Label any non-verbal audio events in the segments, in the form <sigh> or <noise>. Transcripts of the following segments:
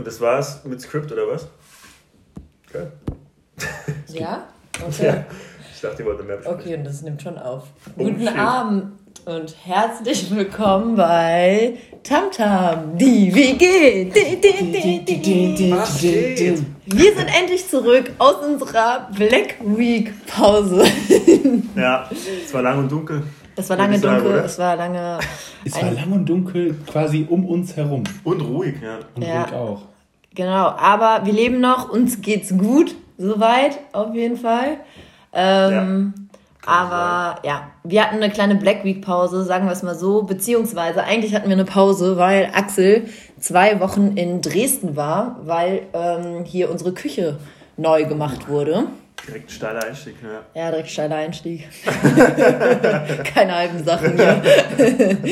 Und das war's mit Script oder was? <laughs> Okay. Ja? Okay. Ja. Ich dachte, ihr wollt mehr besprechen. Okay, und das nimmt schon auf. Oh, Guten shit. Abend und herzlich willkommen bei Tamtam, die WG. Wir sind endlich zurück aus unserer Black Week Pause. <laughs> Ja, es war lang und dunkel. Es war lange sagen, dunkel, oder? es war lange. Es war lang und dunkel quasi um uns herum. Und ruhig, ja. Und Ja. ruhig auch. Genau, aber wir leben noch, uns geht's gut, soweit, auf jeden Fall. Ähm, aber ja, wir hatten eine kleine Black Week Pause, sagen wir es mal so, beziehungsweise eigentlich hatten wir eine Pause, weil Axel zwei Wochen in Dresden war, weil ähm, hier unsere Küche neu gemacht wurde. Direkt ein steiler Einstieg, ja. Ja, direkt steiler Einstieg. <laughs> Keine halben Sachen hier. <laughs>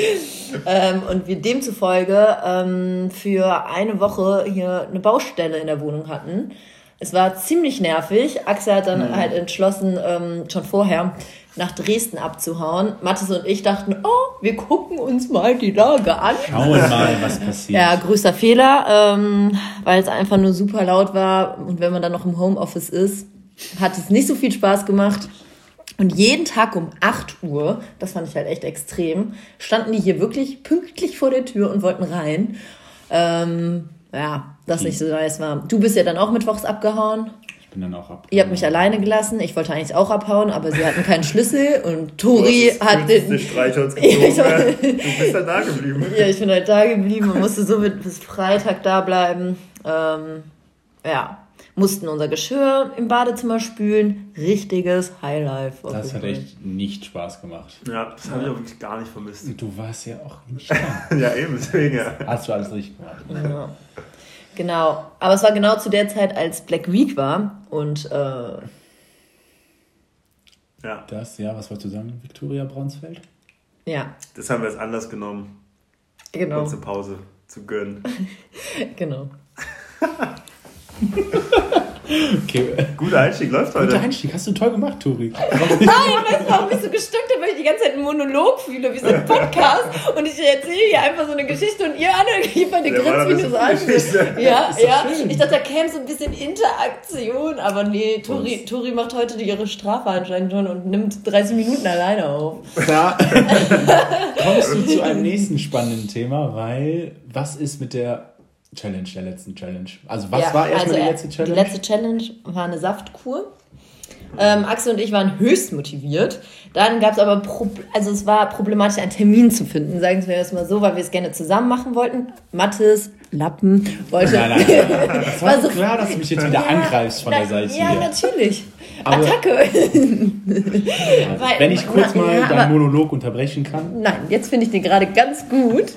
ähm, und wir demzufolge ähm, für eine Woche hier eine Baustelle in der Wohnung hatten. Es war ziemlich nervig. Axel hat dann halt entschlossen, ähm, schon vorher nach Dresden abzuhauen. Mathis und ich dachten, oh, wir gucken uns mal die Lage an. Schauen wir mal, was passiert. Ja, größter Fehler, ähm, weil es einfach nur super laut war und wenn man dann noch im Homeoffice ist, hat es nicht so viel Spaß gemacht. Und jeden Tag um 8 Uhr, das fand ich halt echt extrem, standen die hier wirklich pünktlich vor der Tür und wollten rein. Ähm, ja, das nicht so nice war. Du bist ja dann auch mittwochs abgehauen. Ich bin dann auch ab. Ihr habt mich alleine gelassen. Ich wollte eigentlich auch abhauen, aber sie hatten keinen Schlüssel und Tori hat den den. Streich uns <laughs> Ja, ich gezogen. ja. Du bist dann da geblieben. Ja, ich bin halt da geblieben und musste somit bis Freitag da bleiben. Ähm, ja, mussten unser Geschirr im Badezimmer spülen. Richtiges Highlife. Das hat echt nicht Spaß gemacht. Ja, das habe ich auch wirklich gar nicht vermisst. Und du warst ja auch nicht da. <laughs> Ja, eben, deswegen, ja. Hast du alles richtig gemacht. Ja. Genau, aber es war genau zu der Zeit, als Black Week war und äh, Ja, Das, ja, was wolltest du sagen? Viktoria Braunsfeld? ja, das haben wir jetzt anders genommen, genau, kurze Pause zu gönnen. <laughs> genau. <laughs> Okay, Guter Einstieg läuft guter heute. Einstieg. Hast du toll gemacht, Tori. Nein, weißt du, warum ich so gestückt habe, weil ich die ganze Zeit einen Monolog fühle, wie so ein Podcast. und ich erzähle hier einfach so eine Geschichte und ihr alle liefert nur so bisschen an. Geschichte. Ja, ja. schön. Ich dachte, da käme so ein bisschen Interaktion, aber nee, Tori, Tori macht heute ihre Strafe anscheinend schon und nimmt 30 Minuten alleine auf. Da <laughs> kommst du zu einem nächsten spannenden Thema, weil was ist mit der Challenge, der letzten Challenge? Also was Ja, war erstmal also, die letzte Challenge? Die letzte Challenge war eine Saftkur. Ähm, Axel und ich waren höchst motiviert. Dann gab es aber, Prob also es war problematisch, einen Termin zu finden, sagen wir das mal so, weil wir es gerne zusammen machen wollten. Mathis, Lappen, wollte. Nein, nein, nein. <laughs> Das war Also- so klar, dass du mich jetzt wieder angreifst von der Seite Ja, hier. natürlich. Aber- Attacke. Weil- Wenn ich kurz Na, mal ja, deinen Monolog unterbrechen kann. Nein, jetzt finde ich den gerade ganz gut. <laughs>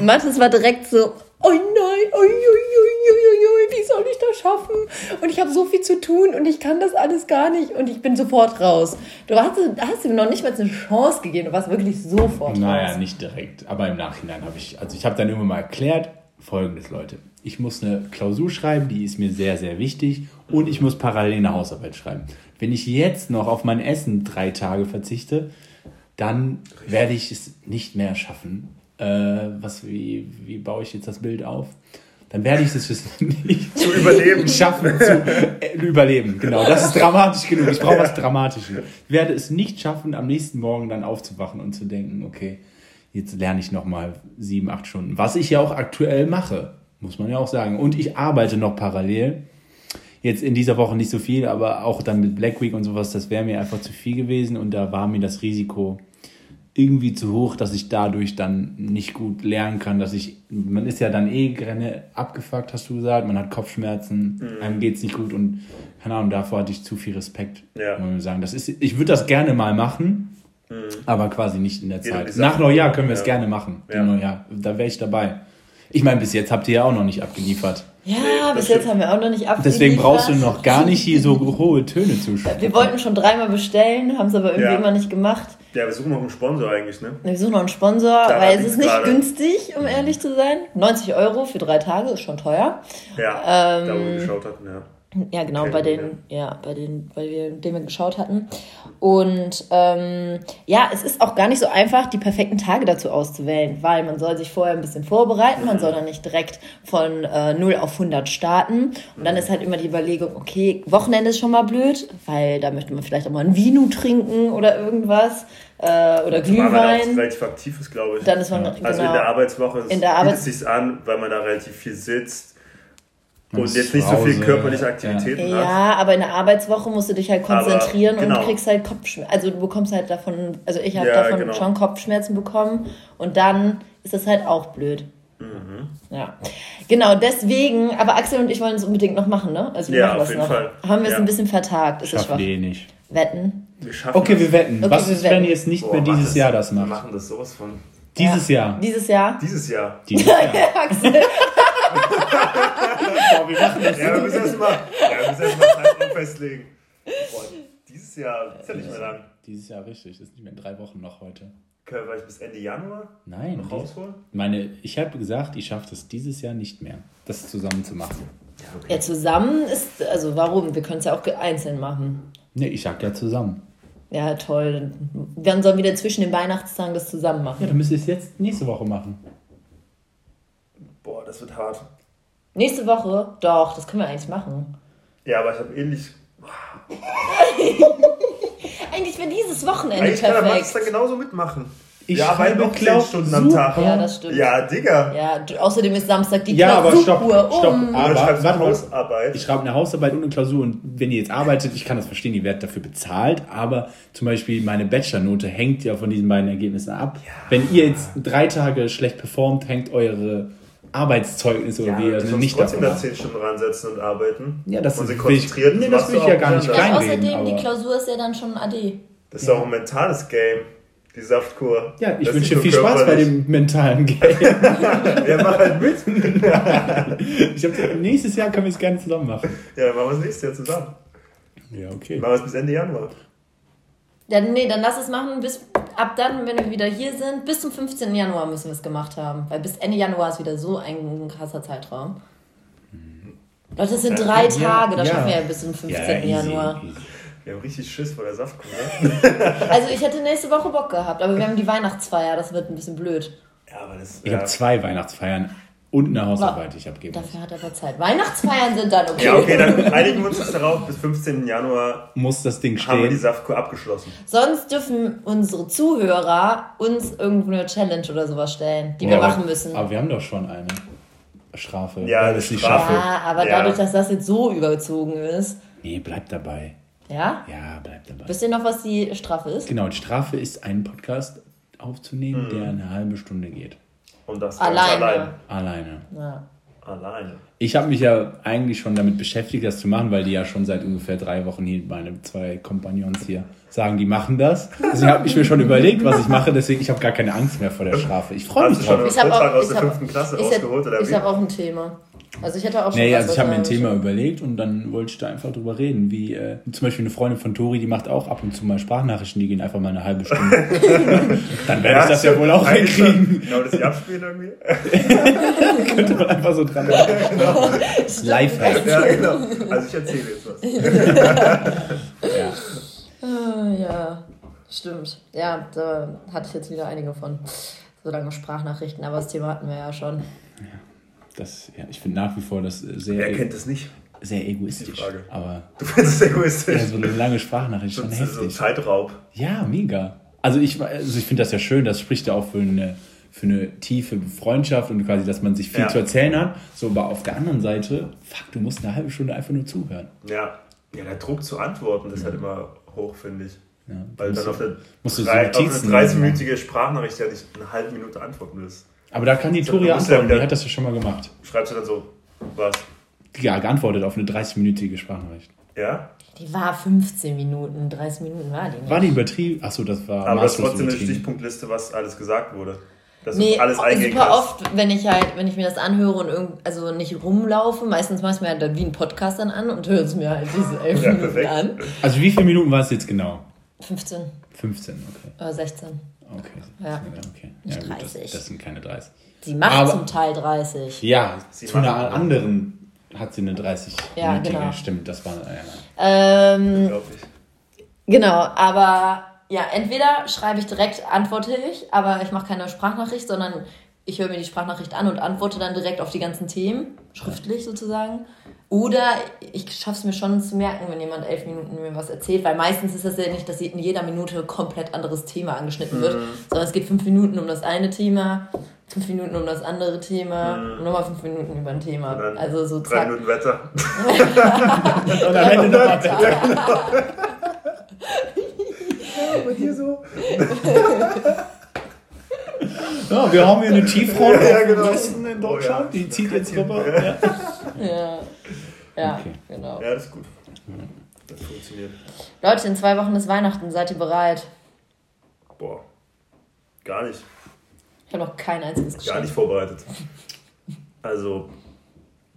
Mathis war direkt so, oh nein, ui, ui, ui, ui, wie soll ich das schaffen? Und ich habe so viel zu tun und ich kann das alles gar nicht und ich bin sofort raus. Du hast, hast ihm noch nicht mal eine Chance gegeben, du warst wirklich sofort Naja, raus. nicht direkt. Aber im Nachhinein habe ich, also ich habe dann irgendwann mal erklärt, folgendes, Leute. Ich muss eine Klausur schreiben, die ist mir sehr, sehr wichtig. Und ich muss parallel eine Hausarbeit schreiben. Wenn ich jetzt noch auf mein Essen drei Tage verzichte, dann werde ich es nicht mehr schaffen. Äh, was, wie, wie baue ich jetzt das Bild auf? Dann werde ich es <laughs> nicht Zu überleben. schaffen zu äh, überleben. Genau, das ist dramatisch genug. Ich brauche was Dramatisches. Ich werde es nicht schaffen, am nächsten Morgen dann aufzuwachen und zu denken, okay, jetzt lerne ich nochmal sieben, acht Stunden. Was ich ja auch aktuell mache, muss man ja auch sagen. Und ich arbeite noch parallel. Jetzt in dieser Woche nicht so viel, aber auch dann mit Black Week und sowas, das wäre mir einfach zu viel gewesen und da war mir das Risiko irgendwie zu hoch, dass ich dadurch dann nicht gut lernen kann, dass ich, man ist ja dann eh grenne abgefuckt, hast du gesagt, man hat Kopfschmerzen, einem geht's nicht gut und keine Ahnung, davor hatte ich zu viel Respekt, Ja. muss man sagen. Das ist, ich würde das gerne mal machen, aber quasi nicht in der Zeit. Nach Neujahr können wir es Ja. gerne machen. Ja. Neujahr, da wäre ich dabei. Ich meine, bis jetzt habt ihr ja auch noch nicht abgeliefert. Ja, bis jetzt haben wir auch noch nicht abgeliefert. Deswegen brauchst du noch gar nicht hier so hohe Töne zu spielen. Wir wollten schon dreimal bestellen, haben es aber irgendwie Ja. immer nicht gemacht. Ja, wir suchen noch einen Sponsor eigentlich, ne? Wir suchen noch einen Sponsor, Da weil es ist nicht gerade. günstig, um ehrlich zu sein. 90 Euro für drei Tage ist schon teuer. Ja, Ähm, da wo wir geschaut hatten, ja. Ja, genau, bei den, ja, bei den, weil wir, den wir geschaut hatten. Und ähm, ja, es ist auch gar nicht so einfach, die perfekten Tage dazu auszuwählen, weil man soll sich vorher ein bisschen vorbereiten, man soll dann nicht direkt von äh, 0 auf 100 starten. Und dann ist halt immer die Überlegung, okay, Wochenende ist schon mal blöd, weil da möchte man vielleicht auch mal ein Vino trinken oder irgendwas äh, oder Weil man da auch Glühwein. relativ aktiv ist, glaube ich. Dann ist man, Also genau, in der Arbeitswoche In der bietet Arbeits- es sich an, weil man da relativ viel sitzt Und jetzt nicht so viel körperliche ja. Aktivitäten hat. Ja, aber in der Arbeitswoche musst du dich halt Aber, konzentrieren und genau. du kriegst halt Kopfschmerzen. Also du bekommst halt davon, also ich habe Ja, davon genau. schon Kopfschmerzen bekommen und dann ist das halt auch blöd. Mhm. Ja, genau, deswegen, aber Axel und ich wollen es unbedingt noch machen, ne? Also wir Ja, machen auf das jeden noch. Fall. Haben wir es Ja. ein bisschen vertagt, ist es Schaffen schwach. wir eh nicht. Wetten. Wir schaffen Okay, das. wir wetten. Okay, Was wir ist, wenn wetten. ihr es nicht Boah, mehr dieses das. Jahr das Wir macht? machen das sowas von. Dieses ja. Jahr. Dieses Jahr. Dieses Jahr. Dieses <laughs> Jahr. Axel. <laughs> Boah, wir machen das. Ja, wir müssen erstmal ja, wir müssen erst <laughs> festlegen. Boah, dieses Jahr ist ja nicht mehr lang. Dieses Jahr richtig. Das ist nicht mehr in drei Wochen noch heute. Können wir vielleicht bis Ende Januar Nein. noch rausholen? Meine, ich habe gesagt, ich schaffe das dieses Jahr nicht mehr, das zusammen zu machen. Ja, zusammen ist, also warum? Wir können es ja auch einzeln machen. Ne, ich sag ja zusammen. Ja, toll. Dann sollen wir wieder zwischen den Weihnachtstagen das zusammen machen. Ja, dann müsst ihr es jetzt nächste Woche machen. Boah, das wird hart. Nächste Woche? Doch, das können wir eigentlich machen. Ja, aber ich habe ähnlich. <laughs> Eigentlich wäre dieses Wochenende Eigentlich kann der Max perfekt. dann genauso mitmachen. Ich arbeiten schreibe noch 10 Klausur. Stunden am Tag. Ja, das stimmt. Ja, Digga. Ja, du, außerdem ist Samstag die Ja, aber stopp, Klausuruhr. stopp. Um. Aber Aber, schreibst warte eine. Hausarbeit. Ich schreibe eine Hausarbeit und eine Klausur und wenn ihr jetzt arbeitet, ich kann das verstehen, ihr werdet dafür bezahlt, aber zum Beispiel meine Bachelornote hängt ja von diesen beiden Ergebnissen ab. Wenn ihr jetzt drei Tage schlecht performt, hängt eure Arbeitszeugnisse oder Ja, wie sollst nicht trotzdem da 10 Stunden ransetzen und arbeiten. Ja, das und ist- sich ich- konzentrieren. nee, das will ich ja gar nicht woanders. klein- Ja, reinreden, außerdem, die Klausur ist ja dann schon AD. Das ist auch ein mentales Game, die Saftkur. Ja, ich Das wünsche viel Spaß bei dem mentalen <laughs> Game. Ja, mach halt mit. Ich hab, nächstes Jahr können wir es gerne zusammen machen. Ja, machen wir es nächstes Jahr zusammen. Ja, okay. Machen wir es bis Ende Januar. Ja, nee, dann lass es machen. Bis, ab dann, wenn wir wieder hier sind, bis zum 15. Januar müssen wir es gemacht haben. Weil bis Ende Januar ist wieder so ein krasser Zeitraum. Leute, das sind drei Ja, Tage, da ja. schaffen wir ja bis zum 15. easy, Januar. easy. Wir haben richtig Schiss vor der Saftkur, ne? <laughs> Also ich hätte nächste Woche Bock gehabt, aber wir haben die Weihnachtsfeier, das wird ein bisschen blöd. Ja, aber das Ich ja. habe zwei Weihnachtsfeiern und eine Hausarbeit, die ich abgeben muss. Dafür hat er aber Zeit. Weihnachtsfeiern sind dann okay. Ja, okay, dann einigen wir uns jetzt darauf, bis 15. Januar Muss das Ding haben wir die stehen. Saftkur abgeschlossen. Sonst dürfen unsere Zuhörer uns irgendwo eine Challenge oder sowas stellen, die wir Ja, machen müssen. Aber wir haben doch schon eine Strafe. Ja, wir es nicht Strafe. ja, aber Ja. dadurch, dass das jetzt so überzogen ist, Nee, bleib dabei. ja? Ja, bleib dabei. Wisst ihr noch, was die Strafe ist? Genau, die Strafe ist, einen Podcast aufzunehmen, Mhm. der eine halbe Stunde geht. Und das ganz Alleine. allein. Alleine. Ja. Alleine. Ich habe mich ja eigentlich schon damit beschäftigt, das zu machen, weil die ja schon seit ungefähr drei Wochen hier, meine zwei Kompagnons hier, sagen, die machen das. Deswegen habe ich mir schon überlegt, was ich mache, deswegen ich habe gar keine Angst mehr vor der Strafe. Ich freue mich drauf. Ich habe auch, aus ich der hab, ich hab, ich auch ein Thema. Also ich hätte auch schon Nee, was, also ich habe mir ein Thema überlegt und dann wollte ich da einfach drüber reden, wie äh, zum Beispiel eine Freundin von Tori, die macht auch ab und zu mal Sprachnachrichten, die gehen einfach mal eine halbe Stunde. <laughs> dann werde ich das ja wohl auch hinkriegen. Genau, dass sie abspielen irgendwie. <laughs> Könnte man einfach so dran Lifehack. Ja, genau. Also ich erzähle jetzt was. <laughs> Ja. Ja, stimmt. Ja, da hatte ich jetzt wieder einige von. So lange Sprachnachrichten, aber das Thema hatten wir ja schon. Das, ja, ich finde nach wie vor das äh, Wer sehr, kennt das nicht? sehr egoistisch. Aber Du findest es egoistisch. ja, so eine lange Sprachnachricht schon so, so ein heftig. Zeitraub. Ja, mega. Also ich, also ich finde das ja schön, das spricht ja auch für eine, für eine tiefe Freundschaft und quasi, dass man sich viel Ja. zu erzählen hat. So, aber auf der anderen Seite, fuck, du musst eine halbe Stunde einfach nur zuhören. Ja. Ja, der Druck zu antworten, das ist halt immer hoch, finde ich. Ja, Weil dann auf eine, musst du so drei, auf eine machen. 30-minütige Sprachnachricht ja nicht eine halbe Minute antworten willst. Aber da kann die So, musst ja antworten, die hat das ja schon mal gemacht. Schreibst du dann so, was? Ja, geantwortet auf eine 30-minütige Sprachnachricht. Ja? Die war 15 Minuten, 30 Minuten war die nicht. War die übertrieben? Achso, das war Aber das ist maßlos trotzdem eine übertrieben. Stichpunktliste, was alles gesagt wurde. Dass Nee, alles eingehen super kannst. oft, wenn ich halt, wenn ich mir das anhöre und irgend, also nicht rumlaufe, meistens mache ich mir halt dann wie einen Podcast dann an und höre es mir halt diese <laughs> 11 Ja, Minuten perfekt. an. Also wie viele Minuten war es jetzt genau? 15 15, okay. oder 16. Okay. Ja. okay. Nicht gut, das, 30. das sind keine 30. Sie macht Aber- zum Teil 30. Ja, Sie zu einer machen- anderen hat sie eine 30 Ja, minütige genau. Stimmt, das war. Ja, Ähm, Glaub ich. genau, aber ja, entweder schreibe ich direkt, antworte ich, aber ich mache keine Sprachnachricht, sondern ich höre mir die Sprachnachricht an und antworte dann direkt auf die ganzen Themen, schriftlich sozusagen. Oder ich schaffe es mir schon zu merken, wenn jemand elf Minuten mir was erzählt, weil meistens ist das ja nicht, dass in jeder Minute komplett anderes Thema angeschnitten wird, sondern es geht fünf Minuten um das eine Thema, fünf Minuten um das andere Thema und nochmal fünf Minuten über ein Thema. Also so Drei zack. Minuten Wetter. Und am Ende nochmal <laughs> <laughs> Und hier so. <laughs> <laughs> Ja, wir haben hier eine Tieffront Ja, auf dem genau. Westen in Oh, Deutschland, ja. die zieht jetzt rüber. Ja. Ja, ja Okay. genau. Ja, das ist gut. Das funktioniert. Leute, in zwei Wochen ist Weihnachten. Seid ihr bereit? Boah. Gar nicht. Ich habe noch kein einziges Gar Geschenk. nicht vorbereitet. Also,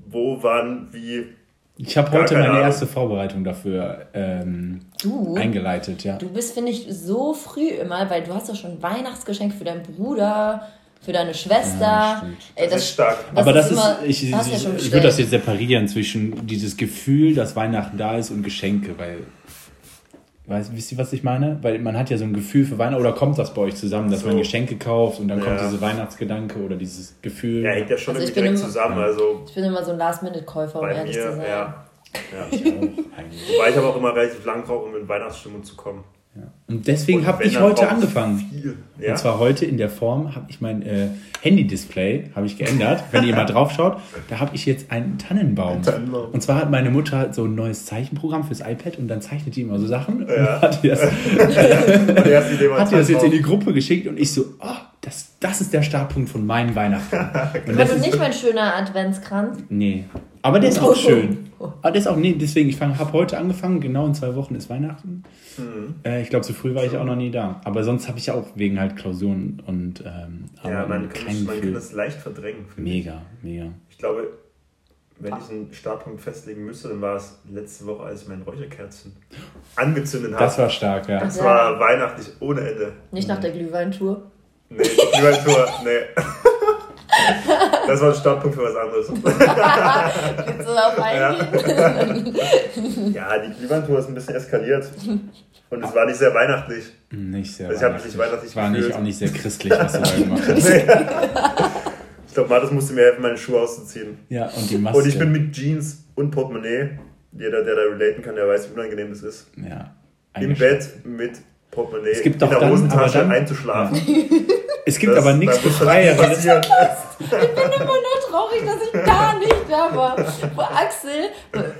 wo, wann, wie. Ich habe heute meine Ahnung. erste Vorbereitung dafür ähm, Du? eingeleitet, ja. Du bist, finde ich, so früh immer, weil du hast doch schon Weihnachtsgeschenk für deinen Bruder, für deine Schwester. Ja. Ey, Das ist stark. Aber das ist, immer- ich, du ja ich, ich würde das jetzt separieren zwischen dieses Gefühl, dass Weihnachten da ist und Geschenke, weil, weißt, wisst ihr, was ich meine? Weil man hat ja so ein Gefühl für Weihnachten, oder kommt das bei euch zusammen, dass So. man Geschenke kauft und dann kommt Ja. dieser Weihnachtsgedanke oder dieses Gefühl. Ja, hängt ja schon Also direkt bin im- zusammen. Also, Ich bin immer so ein Last-Minute-Käufer, um bei ehrlich mir, zu sein. ja. <laughs> ja. Ich auch. Wobei ich aber auch immer relativ lang brauche, um in Weihnachtsstimmung zu kommen. Ja. Und deswegen habe ich heute angefangen. Ja? Und zwar heute in der Form habe ich mein äh, Handy-Display habe ich geändert. Wenn ihr mal drauf schaut, da habe ich jetzt einen Tannenbaum. Tannenbaum. Und zwar hat meine Mutter so ein neues Zeichenprogramm fürs iPad und dann zeichnet die immer so Sachen. Ja. Und hat die das, <laughs> hat die das jetzt in die. Gruppe geschickt und ich so, oh, das, das ist der Startpunkt von meinen Weihnachten. <laughs> Und das du ist, nicht mein schöner Adventskranz? nee. Aber der ist auch schön. Aber der ist auch, nee, deswegen, ich habe heute angefangen, genau in zwei Wochen ist Weihnachten. Mhm. Äh, ich glaube, so früh war ich auch noch nie da. Aber sonst habe ich ja auch wegen halt Klausuren und ähm, Ja, man kann, das, man kann das leicht verdrängen. finde ich. Mega, mega. Ich glaube, wenn ich einen Startpunkt festlegen müsste, dann war es letzte Woche, als ich mein Räucherkerzchen angezündet habe. Das war stark, ja. Das war weihnachtlich ohne Ende. Nicht nach der Glühweintour. Nee, die Glühweintour, nee. <laughs> Das war ein Startpunkt für was anderes. Willst du darauf eingehen? Ja, die Glühweintour ist ein bisschen eskaliert. Und es war nicht sehr weihnachtlich. Nicht sehr Also ich hab mich nicht weihnachtlich War nicht, gefühlt. auch nicht sehr christlich, was du da <laughs> gemacht hast. Nee. Ich glaube, Martis musste mir helfen, meine Schuhe auszuziehen. Ja, und die Maske. Und ich bin mit Jeans und Portemonnaie, jeder, der da relaten kann, der weiß, wie unangenehm das ist, ja, im. Bett mit Portemonnaie Es gibt in der dann- Hosentasche dann- einzuschlafen. Es gibt Das- aber nichts Befreieres. Ich bin immer noch traurig, dass ich da nicht da war. Wo Axel,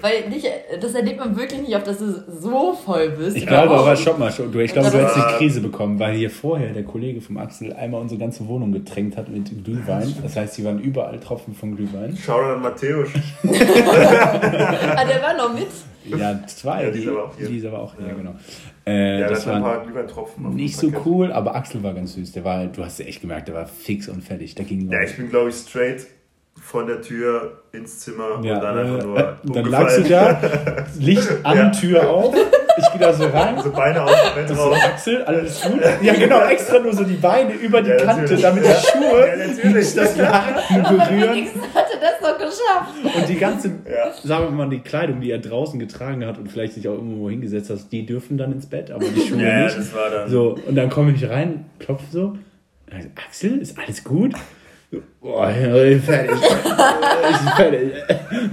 weil nicht, das erlebt man wirklich nicht, auf dass du so voll bist. Ich glaube aber, stopp mal, stopp, du, ich glaube, du hast war- die Krise bekommen, weil hier vorher der Kollege vom Axel einmal unsere ganze Wohnung getränkt hat mit Glühwein. Das heißt, hier waren überall Tropfen von Glühwein. Shoutout an Matthäus. Ah, der war noch mit. Ja, zwei. Ja, die ist die, aber auch hier. die ist aber auch hier, Ja. genau. Äh, Ja, das das war ein paar Glühweintropfen. nicht so cool, aber Axel war ganz süß. Der war, du hast ja echt gemerkt, der war fix und fertig. Der ging Ja, ich bin, glaube ich, straight von der Tür ins Zimmer Ja, und dann einfach äh, nur äh, dann lagst du da, <laughs> Licht an, Ja. Tür auf, ich gehe da so rein, So Beine aus dem Bett so raus. Axel, alles gut. Ja genau, <laughs> extra nur so die Beine über die Ja, Kante, natürlich. damit die Ja, Schuhe natürlich. nicht das Laken berühren. Hatte das noch geschafft. Und die ganze, Ja. sagen wir mal, die Kleidung, die er draußen getragen hat und vielleicht sich auch irgendwo hingesetzt hat, die dürfen dann ins Bett, aber die Schuhe Ja, nicht. das war dann. So, und dann komme ich rein, klopfe so. Axel, ist alles gut? So, Boah, ich bin fertig. <laughs> Ich bin fertig.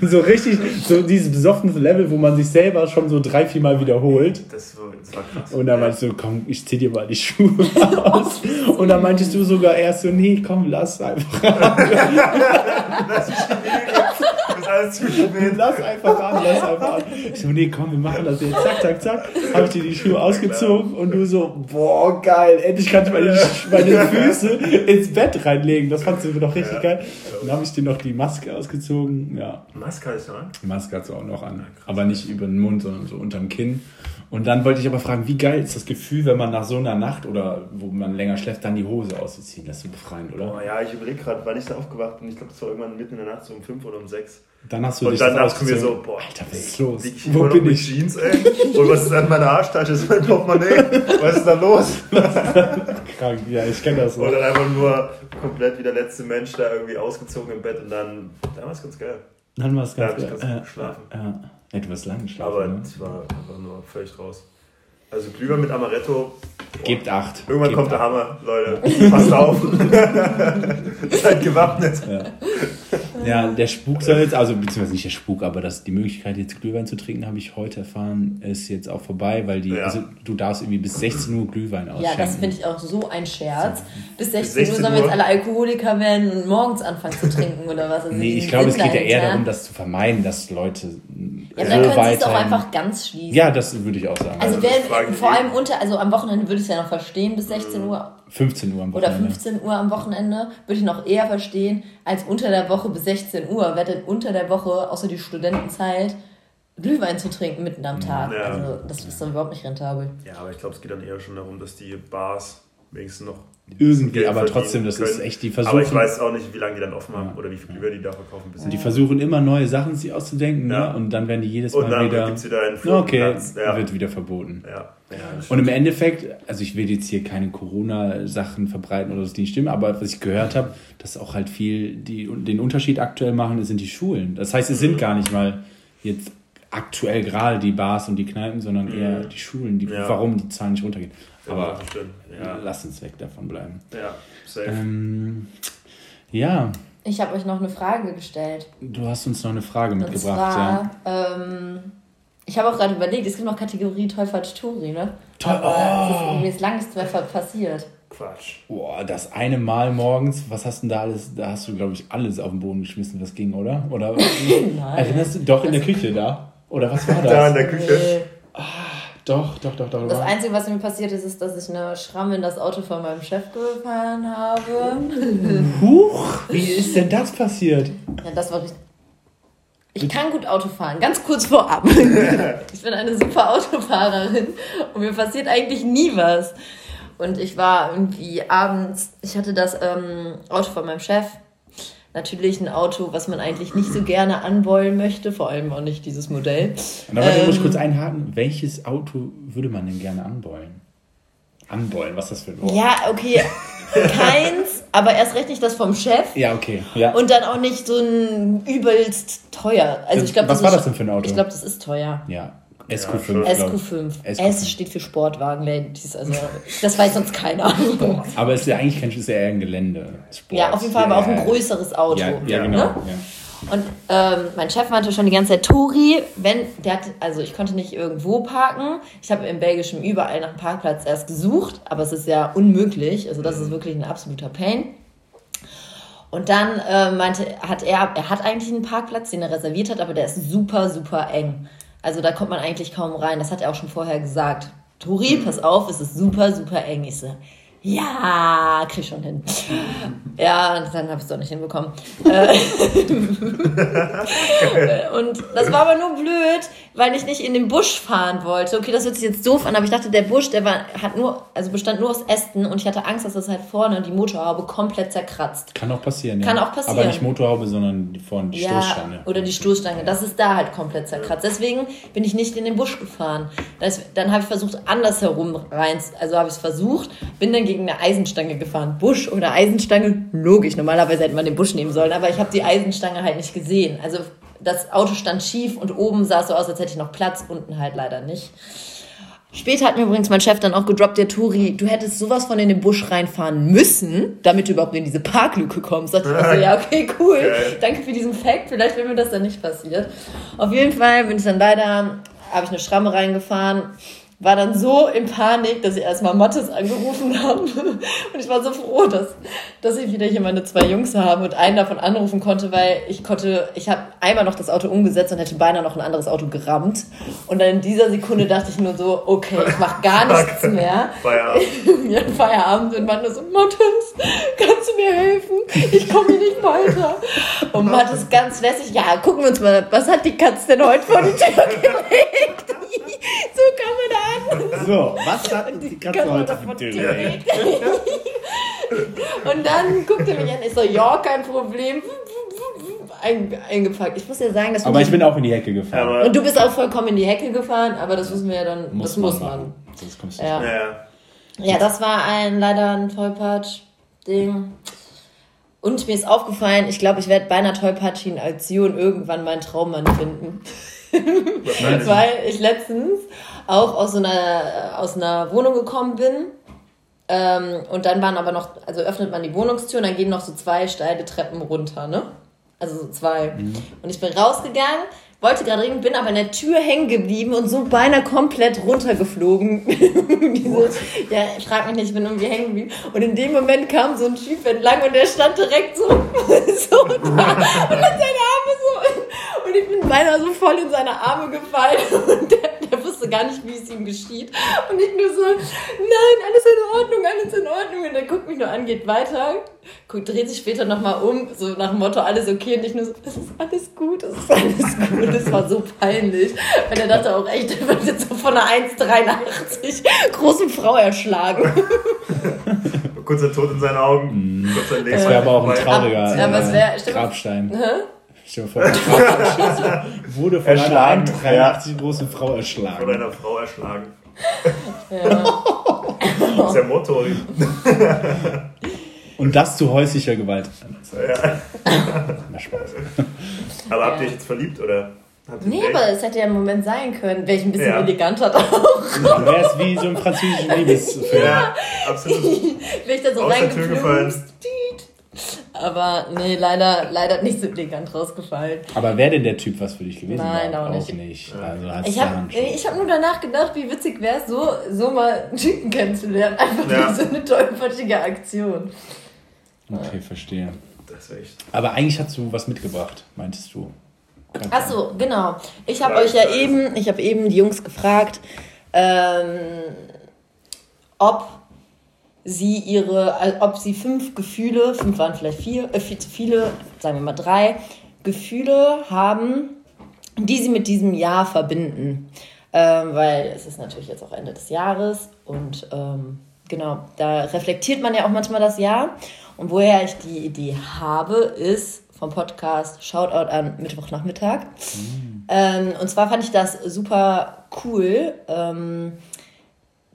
So richtig, so dieses besoffene Level, wo man sich selber schon so drei, vier Mal wiederholt. Das war, das war krass. Und dann meintest du, komm, ich zieh dir mal die Schuhe aus. Und dann meintest du sogar erst so, nee, komm, lass einfach alles zu spät. Lass einfach an, lass einfach an. Ich so, nee, komm, wir machen das jetzt. Zack, zack, zack. Hab ich dir die Schuhe ausgezogen und du so, boah, geil. Endlich kann ich meine, meine Füße ins Bett reinlegen. Das fandst du doch richtig Ja. geil. Dann habe ich dir noch die Maske ausgezogen. Ja, Maske ich noch an. die Maske hat sie auch noch an. Aber nicht über den Mund, sondern so unterm Kinn. Und dann wollte ich aber fragen, wie geil ist das Gefühl, wenn man nach so einer Nacht oder wo man länger schläft, dann die Hose auszuziehen? Das ist so befreiend, Oh oder? ja, ich überlege gerade, wann ich da aufgewacht bin. Ich glaube, das war irgendwann mitten in der Nacht, so um 5 oder um 6. Dann hast du Und dich dann das dachte ich mir so, boah, Alter, was ist los? Ich Wo bin ich? Jeans, ey? Und was ist an meiner Arschtasche? Das ist mein Portemonnaie. Was ist da los? Krank. Ja, ich kenne das. Und dann einfach nur komplett wie der letzte Mensch da irgendwie ausgezogen im Bett und dann, dann war es ganz geil. Dann war es Da ganz habe ich ganz gut geschlafen. Ja. ja, du wirst lang geschlafen. Aber ne? ich war einfach nur völlig raus. Also Glühwein mit Amaretto. boah. Gebt acht. Irgendwann Gebt kommt der acht. Hammer, Leute. Passt auf. <laughs> Seid gewappnet. Ja, der Spuk soll jetzt, also beziehungsweise nicht der Spuk, aber das, die Möglichkeit, jetzt Glühwein zu trinken, habe ich heute erfahren, ist jetzt auch vorbei, weil die, Ja. also du darfst irgendwie bis 16 Uhr Glühwein Ja, ausschenken. das finde ich auch so ein Scherz. Bis 16, 16 Uhr sollen wir jetzt alle Alkoholiker werden und morgens anfangen zu trinken oder was? Also Nee, ich glaube, es geht ja eher darum, das zu vermeiden, dass Leute Ja, so dann können sie es auch einfach ganz schließen. Ja, das würde ich auch sagen. Also Also wer, vor allem unter, also am Wochenende würde ich es ja noch verstehen, bis 16 Uhr 15 Uhr am oder Wochenende. 15 Uhr am Wochenende würde ich noch eher verstehen, als unter der Woche bis 16 Uhr. Wer denn unter der Woche, außer die Studentenzeit, Glühwein zu trinken mitten am Tag? Ja. Also das ist dann überhaupt nicht rentabel. Ja, aber ich glaube, es geht dann eher schon darum, dass die Bars wenigstens noch Irgendwie, aber trotzdem, das können. ist echt, die Aber ich weiß auch nicht, wie lange die dann offen haben oder wie viel Glühwein die da verkaufen. Bis die versuchen immer neue Sachen sich auszudenken, Ja. ne? und dann werden die jedes Und Mal dann wieder, gibt's wieder einen Ja, okay. Ja. wird wieder verboten. Ja. ja Und im Endeffekt, also ich will jetzt hier keine Corona-Sachen verbreiten oder so, die nicht stimmen, aber was ich gehört habe, dass auch halt viel die, den Unterschied aktuell machen, sind die Schulen. Das heißt, es sind gar nicht mal jetzt aktuell gerade die Bars und die Kneipen, sondern eher die Schulen, die, Ja. warum die Zahlen nicht runtergehen. Aber. Ja, lass uns weg davon bleiben. ja, safe. Ähm, ja, Ich habe euch noch eine Frage gestellt. du hast uns noch eine Frage Und mitgebracht, ja. zwar, ähm, ich habe auch gerade überlegt, es gibt noch Kategorie Teufel Turi, ne? Toll, oh. irgendwie ist lang nichts mehr ver- passiert. Quatsch. Boah, das eine Mal morgens, was hast du denn da alles? Da hast du, glaube ich, alles auf den Boden geschmissen, was ging, oder? Oder <laughs> erinnerst du doch in der Küche da? Oder was war das? Da in der Küche. Nee. Doch, doch, doch, doch. Das Einzige, was mir passiert ist, ist, dass ich eine Schramme in das Auto von meinem Chef gefahren habe. Huch, wie ist denn das passiert? Ja, das war richtig. Ich kann gut Auto fahren, ganz kurz vorab. <laughs> ich bin eine super Autofahrerin und mir passiert eigentlich nie was. Und ich war irgendwie abends, ich hatte das ähm, Auto von meinem Chef. Natürlich ein Auto, was man eigentlich nicht so gerne anwollen möchte, vor allem auch nicht dieses Modell. Und da Ähm, ich kurz einhaken. Welches Auto würde man denn gerne anbeulen? Anbeulen, was ist das für ein Wort? Ja, okay, <laughs> keins, aber erst recht nicht das vom Chef. Ja, okay. Ja. Und dann auch nicht so ein übelst teuer. Also ich glaube, Was das war das denn für ein Auto? Ich glaube, das ist teuer. Ja, SQ5. schon. glaub ich. SQ5. SQ5. S steht für Sportwagen. Also, das weiß sonst keiner. <laughs> Aber es ist ja eigentlich kein, es ist ja eher ein Gelände. Sport. Ja, auf jeden Fall, aber auch ein Ja, größeres Auto. Ja, ja Ja. genau. Ne? Ja. Und ähm, mein Chef meinte schon die ganze Zeit, Tori, wenn, der hat, also ich konnte nicht irgendwo parken. Ich habe im Belgischen überall nach einem Parkplatz erst gesucht, aber es ist ja unmöglich. Also das ist wirklich ein absoluter Pain. Und dann äh, meinte, hat er, er hat eigentlich einen Parkplatz, den er reserviert hat, aber der ist super, super eng. Also da kommt man eigentlich kaum rein. Das hat er auch schon vorher gesagt. Tori, pass auf, es ist super, super eng. Ich so, ja, krieg schon hin. Ja, und dann habe ich es doch nicht hinbekommen. Äh, <laughs> und das war aber nur blöd, weil ich nicht in den Busch fahren wollte. Okay, das hört sich jetzt doof an, aber ich dachte, der Busch, der war, hat nur, also bestand nur aus Ästen und ich hatte Angst, dass das halt vorne die Motorhaube komplett zerkratzt. Kann auch passieren. Kann ja. auch passieren. Aber nicht Motorhaube, sondern die vorne die Ja, Stoßstange. oder die Stoßstange. Das ist da halt komplett zerkratzt. Deswegen bin ich nicht in den Busch gefahren. Das, dann habe ich versucht, andersherum rein. Also habe ich es versucht, bin dann gegen eine Eisenstange gefahren. Busch oder Eisenstange, logisch. Normalerweise hätte man den Busch nehmen sollen, aber ich habe die Eisenstange halt nicht gesehen. Also das Auto stand schief und oben sah es so aus, als hätte ich noch Platz, unten halt leider nicht. Später hat mir übrigens mein Chef dann auch gedroppt, der Turi, du hättest sowas von in den Busch reinfahren müssen, damit du überhaupt in diese Parklücke kommst. Da dachte ich so, <laughs> ja, okay, cool. Danke für diesen Fact. Vielleicht wäre mir das dann nicht passiert. Auf jeden Fall bin ich dann leider, habe ich eine Schramme reingefahren, war dann so in Panik, dass ich erstmal Mattes angerufen habe. <laughs> Und ich war so froh, dass, dass ich wieder hier meine zwei Jungs habe und einen davon anrufen konnte, weil ich konnte, ich habe einmal noch das Auto umgesetzt und hätte beinahe noch ein anderes Auto gerammt. Und dann in dieser Sekunde dachte ich nur so, okay, ich mache gar <laughs> nichts mehr. Feierabend. <laughs> Hatten Feierabend und Mattes so, Mattes, kannst du mir helfen? Ich komme hier nicht weiter. Und Mattes ganz lässig, ja, gucken wir uns mal, was hat die Katze denn heute vor die Tür gelegt? so kam er da an. So, was hat die Katze heute für gelegt? Und dann guckte er mich an, ich so, ja, kein Problem. Ein, eingepackt. Ich muss ja sagen, das Aber ich bin auch in die Hecke gefahren. Aber, Und du bist auch vollkommen in die Hecke gefahren, aber das wissen wir ja dann, das muss man. Sonst kommst du Ja. nicht. ja, Ja, das war ein leider ein Tollpatsch-Ding. Und mir ist aufgefallen, ich glaube, ich werde bei einer tollpatschigen Aktion irgendwann meinen Traummann finden. <laughs> Weil ich letztens auch aus einer, aus einer Wohnung gekommen bin. Ähm, und dann waren aber noch, also öffnet man die Wohnungstür und dann gehen noch so zwei steile Treppen runter, ne? Also so zwei. Mhm. Und ich bin rausgegangen, wollte gerade reden, bin aber in der Tür hängen geblieben und so beinahe komplett runtergeflogen. <laughs> Diese, ja, frag mich nicht, ich bin irgendwie hängen geblieben. Und in dem Moment kam so ein Typ entlang und der stand direkt so, <laughs> so da und hat seine Arme so. Und ich bin beinahe so voll in seine Arme gefallen <laughs> und der, der wusste gar nicht, wie es ihm geschieht. Und ich nur so, nein, alles in Ordnung, alles in Ordnung. Und er guckt mich nur an, geht weiter, guckt, dreht sich später nochmal um, so nach dem Motto, alles okay. Und ich nur so, es ist alles gut, es ist alles gut. Das war so peinlich. Weil er dachte auch echt, er wird jetzt so von einer 1,83 großen Frau erschlagen. Kurzer Tod in seinen Augen. Mm. Das wäre aber auch ein trauriger ja, äh, wär, Grabstein. Hä? Stell dir vor, wurde von einer 1,83 großen Frau erschlagen. Von einer Frau erschlagen. Ja. das ist ja Motto. Und das zu häuslicher Gewalt. Ja. Na Spaß. Aber habt ihr euch jetzt verliebt oder? Nee, aber es hätte ja ein Moment sein können, wäre ich ein bisschen ja. eleganter auch. Dann wäre es wie so ein französischer Liebesfilm. Ja, absolut. Wäre ich da so reingeplumpst. Aber nee, leider, leider nicht so elegant rausgefallen. Aber wäre denn der Typ was für dich gewesen? Nein, auch nicht. Auch nicht. Also ich habe hab nur danach gedacht, wie witzig wäre es, so, so mal einen Typen kennenzulernen. Einfach ja. so eine tollpatschige Aktion. Okay, verstehe. Das echt. Aber eigentlich hast du was mitgebracht, meintest du? Achso, genau. Ich habe euch ja eben, ich habe eben die Jungs gefragt, ähm, ob sie ihre, äh, ob sie fünf Gefühle, fünf waren vielleicht vier, äh, viel zu viele, sagen wir mal drei, Gefühle haben, die sie mit diesem Jahr verbinden. Ähm, weil es ist natürlich jetzt auch Ende des Jahres und ähm, genau, da reflektiert man ja auch manchmal das Jahr. Und woher ich die Idee habe, ist vom Podcast Shoutout an Mittwochnachmittag. Mhm. Ähm, und zwar fand ich das super cool. Ähm,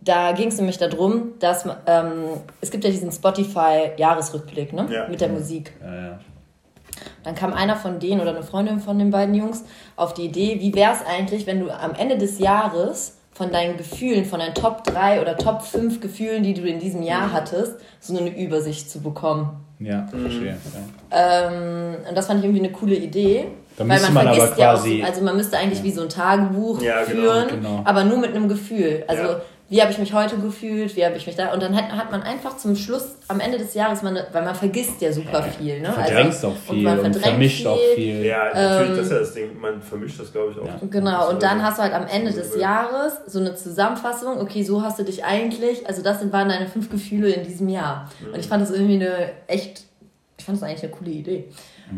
da ging es nämlich darum, dass ähm, es gibt ja diesen Spotify-Jahresrückblick ne? Ja. mit der Musik. Ja, ja. Dann kam einer von denen oder eine Freundin von den beiden Jungs auf die Idee, wie wäre es eigentlich, wenn du am Ende des Jahres von deinen Gefühlen, von deinen Top 3 oder Top 5 Gefühlen, die du in diesem Jahr hattest, so eine Übersicht zu bekommen. Ja, verstehe. Ja. Ähm, und das fand ich irgendwie eine coole Idee. Da weil man, man vergisst ja auch, also man müsste eigentlich ja. wie so ein Tagebuch ja, genau, führen, genau. aber nur mit einem Gefühl. Also wie habe ich mich heute gefühlt, wie habe ich mich da. Und dann hat, hat man einfach zum Schluss, am Ende des Jahres, man, weil man vergisst ja super viel. Ne? Verdrängst also, auch viel und, man vermischt viel. auch viel. Ja, natürlich, ähm, das ist ja das Ding, man vermischt das, glaube ich, auch. Ja. Genau, und dann hast du halt am Ende des Jahres so eine Zusammenfassung, okay, so hast du dich eigentlich, also das waren deine fünf Gefühle in diesem Jahr. Mhm. Und ich fand das irgendwie eine echt, ich fand das eigentlich eine coole Idee.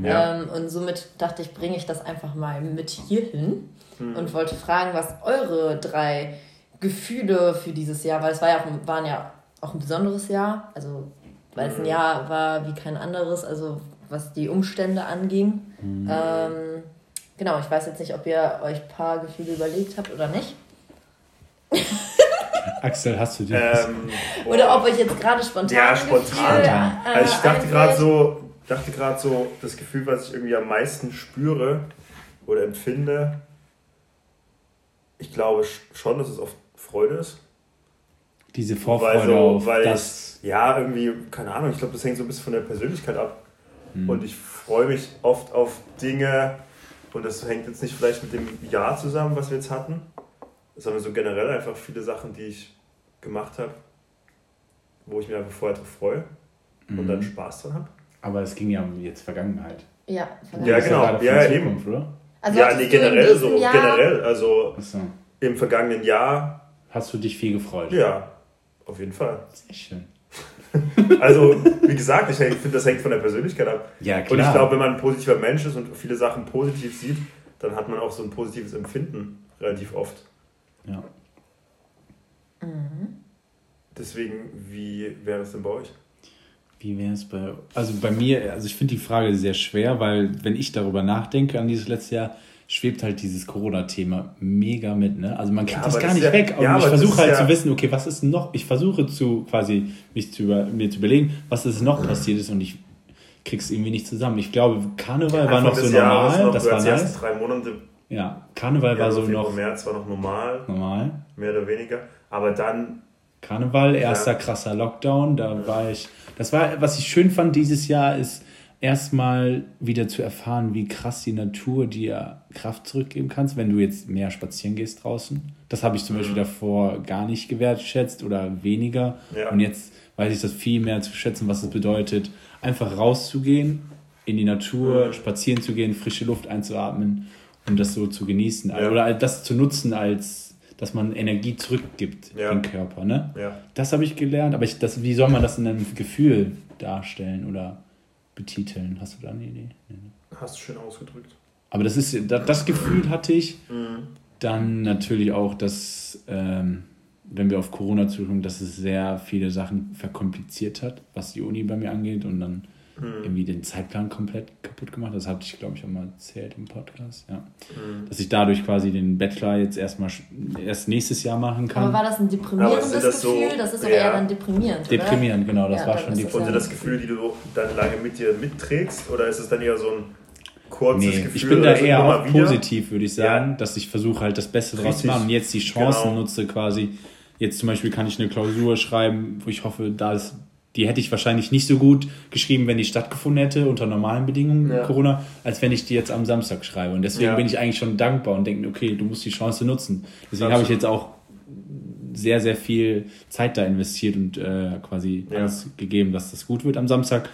Ja. Ähm, und somit dachte ich, bringe ich das einfach mal mit hier hin mhm. und wollte fragen, was eure drei Gefühle für dieses Jahr, weil es war ja auch, waren ja auch ein besonderes Jahr, also weil es ein mhm. Jahr war wie kein anderes, also was die Umstände anging. Mhm. Ähm, genau, ich weiß jetzt nicht, ob ihr euch ein paar Gefühle überlegt habt oder nicht. <laughs> Axel, hast du die? Ähm, oder ob euch jetzt gerade spontan. Ja, spontan. Gefühl, äh, also ich dachte gerade so, dachte gerade so, das Gefühl, was ich irgendwie am meisten spüre oder empfinde, ich glaube schon, dass es oft Freude ist. Diese Vorfreude weil so, auf weil das. Ich, ja, irgendwie, keine Ahnung, ich glaube, das hängt so ein bisschen von der Persönlichkeit ab. Mhm. Und ich freue mich oft auf Dinge, und das hängt jetzt nicht vielleicht mit dem Jahr zusammen, was wir jetzt hatten, sondern so generell einfach viele Sachen, die ich gemacht habe, wo ich mich einfach vorher drauf freue mhm. und dann Spaß dran habe. Aber es ging ja um jetzt Vergangenheit. Ja, Vergangenheit. Ja, genau. Ja, ja, eben. Oder? Also ja, nee, generell so. Jahr? Generell. Also so. im vergangenen Jahr Hast du dich viel gefreut? Ja, auf jeden Fall. Sehr schön. <laughs> also, wie gesagt, ich, finde, das hängt von der Persönlichkeit ab. Ja, klar. Und ich glaube, wenn man ein positiver Mensch ist und viele Sachen positiv sieht, dann hat man auch so ein positives Empfinden relativ oft. Ja. Mhm. Deswegen, wie wäre es denn bei euch? Wie wäre es bei. Also bei mir, also ich finde die Frage sehr schwer, weil wenn ich darüber nachdenke an dieses letzte Jahr, schwebt halt dieses Corona-Thema mega mit, ne? Also man kriegt ja, das gar das nicht ja, weg. Ja, ich versuche halt zu wissen, okay, was ist noch, ich versuche zu quasi mich zu über, mir zu überlegen, was ist noch passiert ist und ich krieg's irgendwie nicht zusammen. Ich glaube, Karneval war noch so normal, noch, das war nice. drei Monate. Ja, Karneval war so noch. März war noch normal. Normal. Mehr oder weniger. Aber dann. Karneval, erster ja. krasser Lockdown, da war ich. Das war, was ich schön fand dieses Jahr, ist erstmal wieder zu erfahren, wie krass die Natur dir Kraft zurückgeben kannst, wenn du jetzt mehr spazieren gehst draußen. Das habe ich zum mhm. Beispiel davor gar nicht gewertschätzt oder weniger. Ja. Und jetzt weiß ich das viel mehr zu schätzen, was es bedeutet, einfach rauszugehen, in die Natur, mhm. spazieren zu gehen, frische Luft einzuatmen und das so zu genießen. Ja. Oder das zu nutzen als dass man Energie zurückgibt ja. in den Körper. Ne? Ja. Das habe ich gelernt, aber ich, das, wie soll man das in einem Gefühl darstellen oder betiteln? Hast du da eine Idee? Nee, ne? Hast du schön ausgedrückt. Aber das ist das, das Gefühl hatte ich. Mhm. Dann natürlich auch, dass ähm, wenn wir auf Corona zurückkommen, dass es sehr viele Sachen verkompliziert hat, was die Uni bei mir angeht und dann hm. irgendwie den Zeitplan komplett kaputt gemacht. Das hatte ich, glaube ich, auch mal erzählt im Podcast. Ja. Hm. Dass ich dadurch quasi den Bachelor jetzt erstmal erst nächstes Jahr machen kann. Aber war das ein deprimierendes das Gefühl? So, das ist aber ja. eher dann deprimierend. Deprimierend, oder? genau, das ja, war schon die Und das Gefühl, die du dann lange mit dir mitträgst? Oder ist es dann eher so ein kurzes nee, Gefühl? Ich bin da eher auch positiv, würde ich sagen, ja. dass ich versuche halt das Beste draus zu machen und jetzt die Chancen genau. nutze quasi Jetzt zum Beispiel kann ich eine Klausur schreiben, wo ich hoffe, da ist, die hätte ich wahrscheinlich nicht so gut geschrieben, wenn die stattgefunden hätte, unter normalen Bedingungen ja. Corona, als wenn ich die jetzt am Samstag schreibe. Und deswegen ja. bin ich eigentlich schon dankbar und denke mir, okay, du musst die Chance nutzen. Deswegen habe ich jetzt auch sehr, sehr viel Zeit da investiert und äh, quasi ja. alles gegeben, dass das gut wird am Samstag.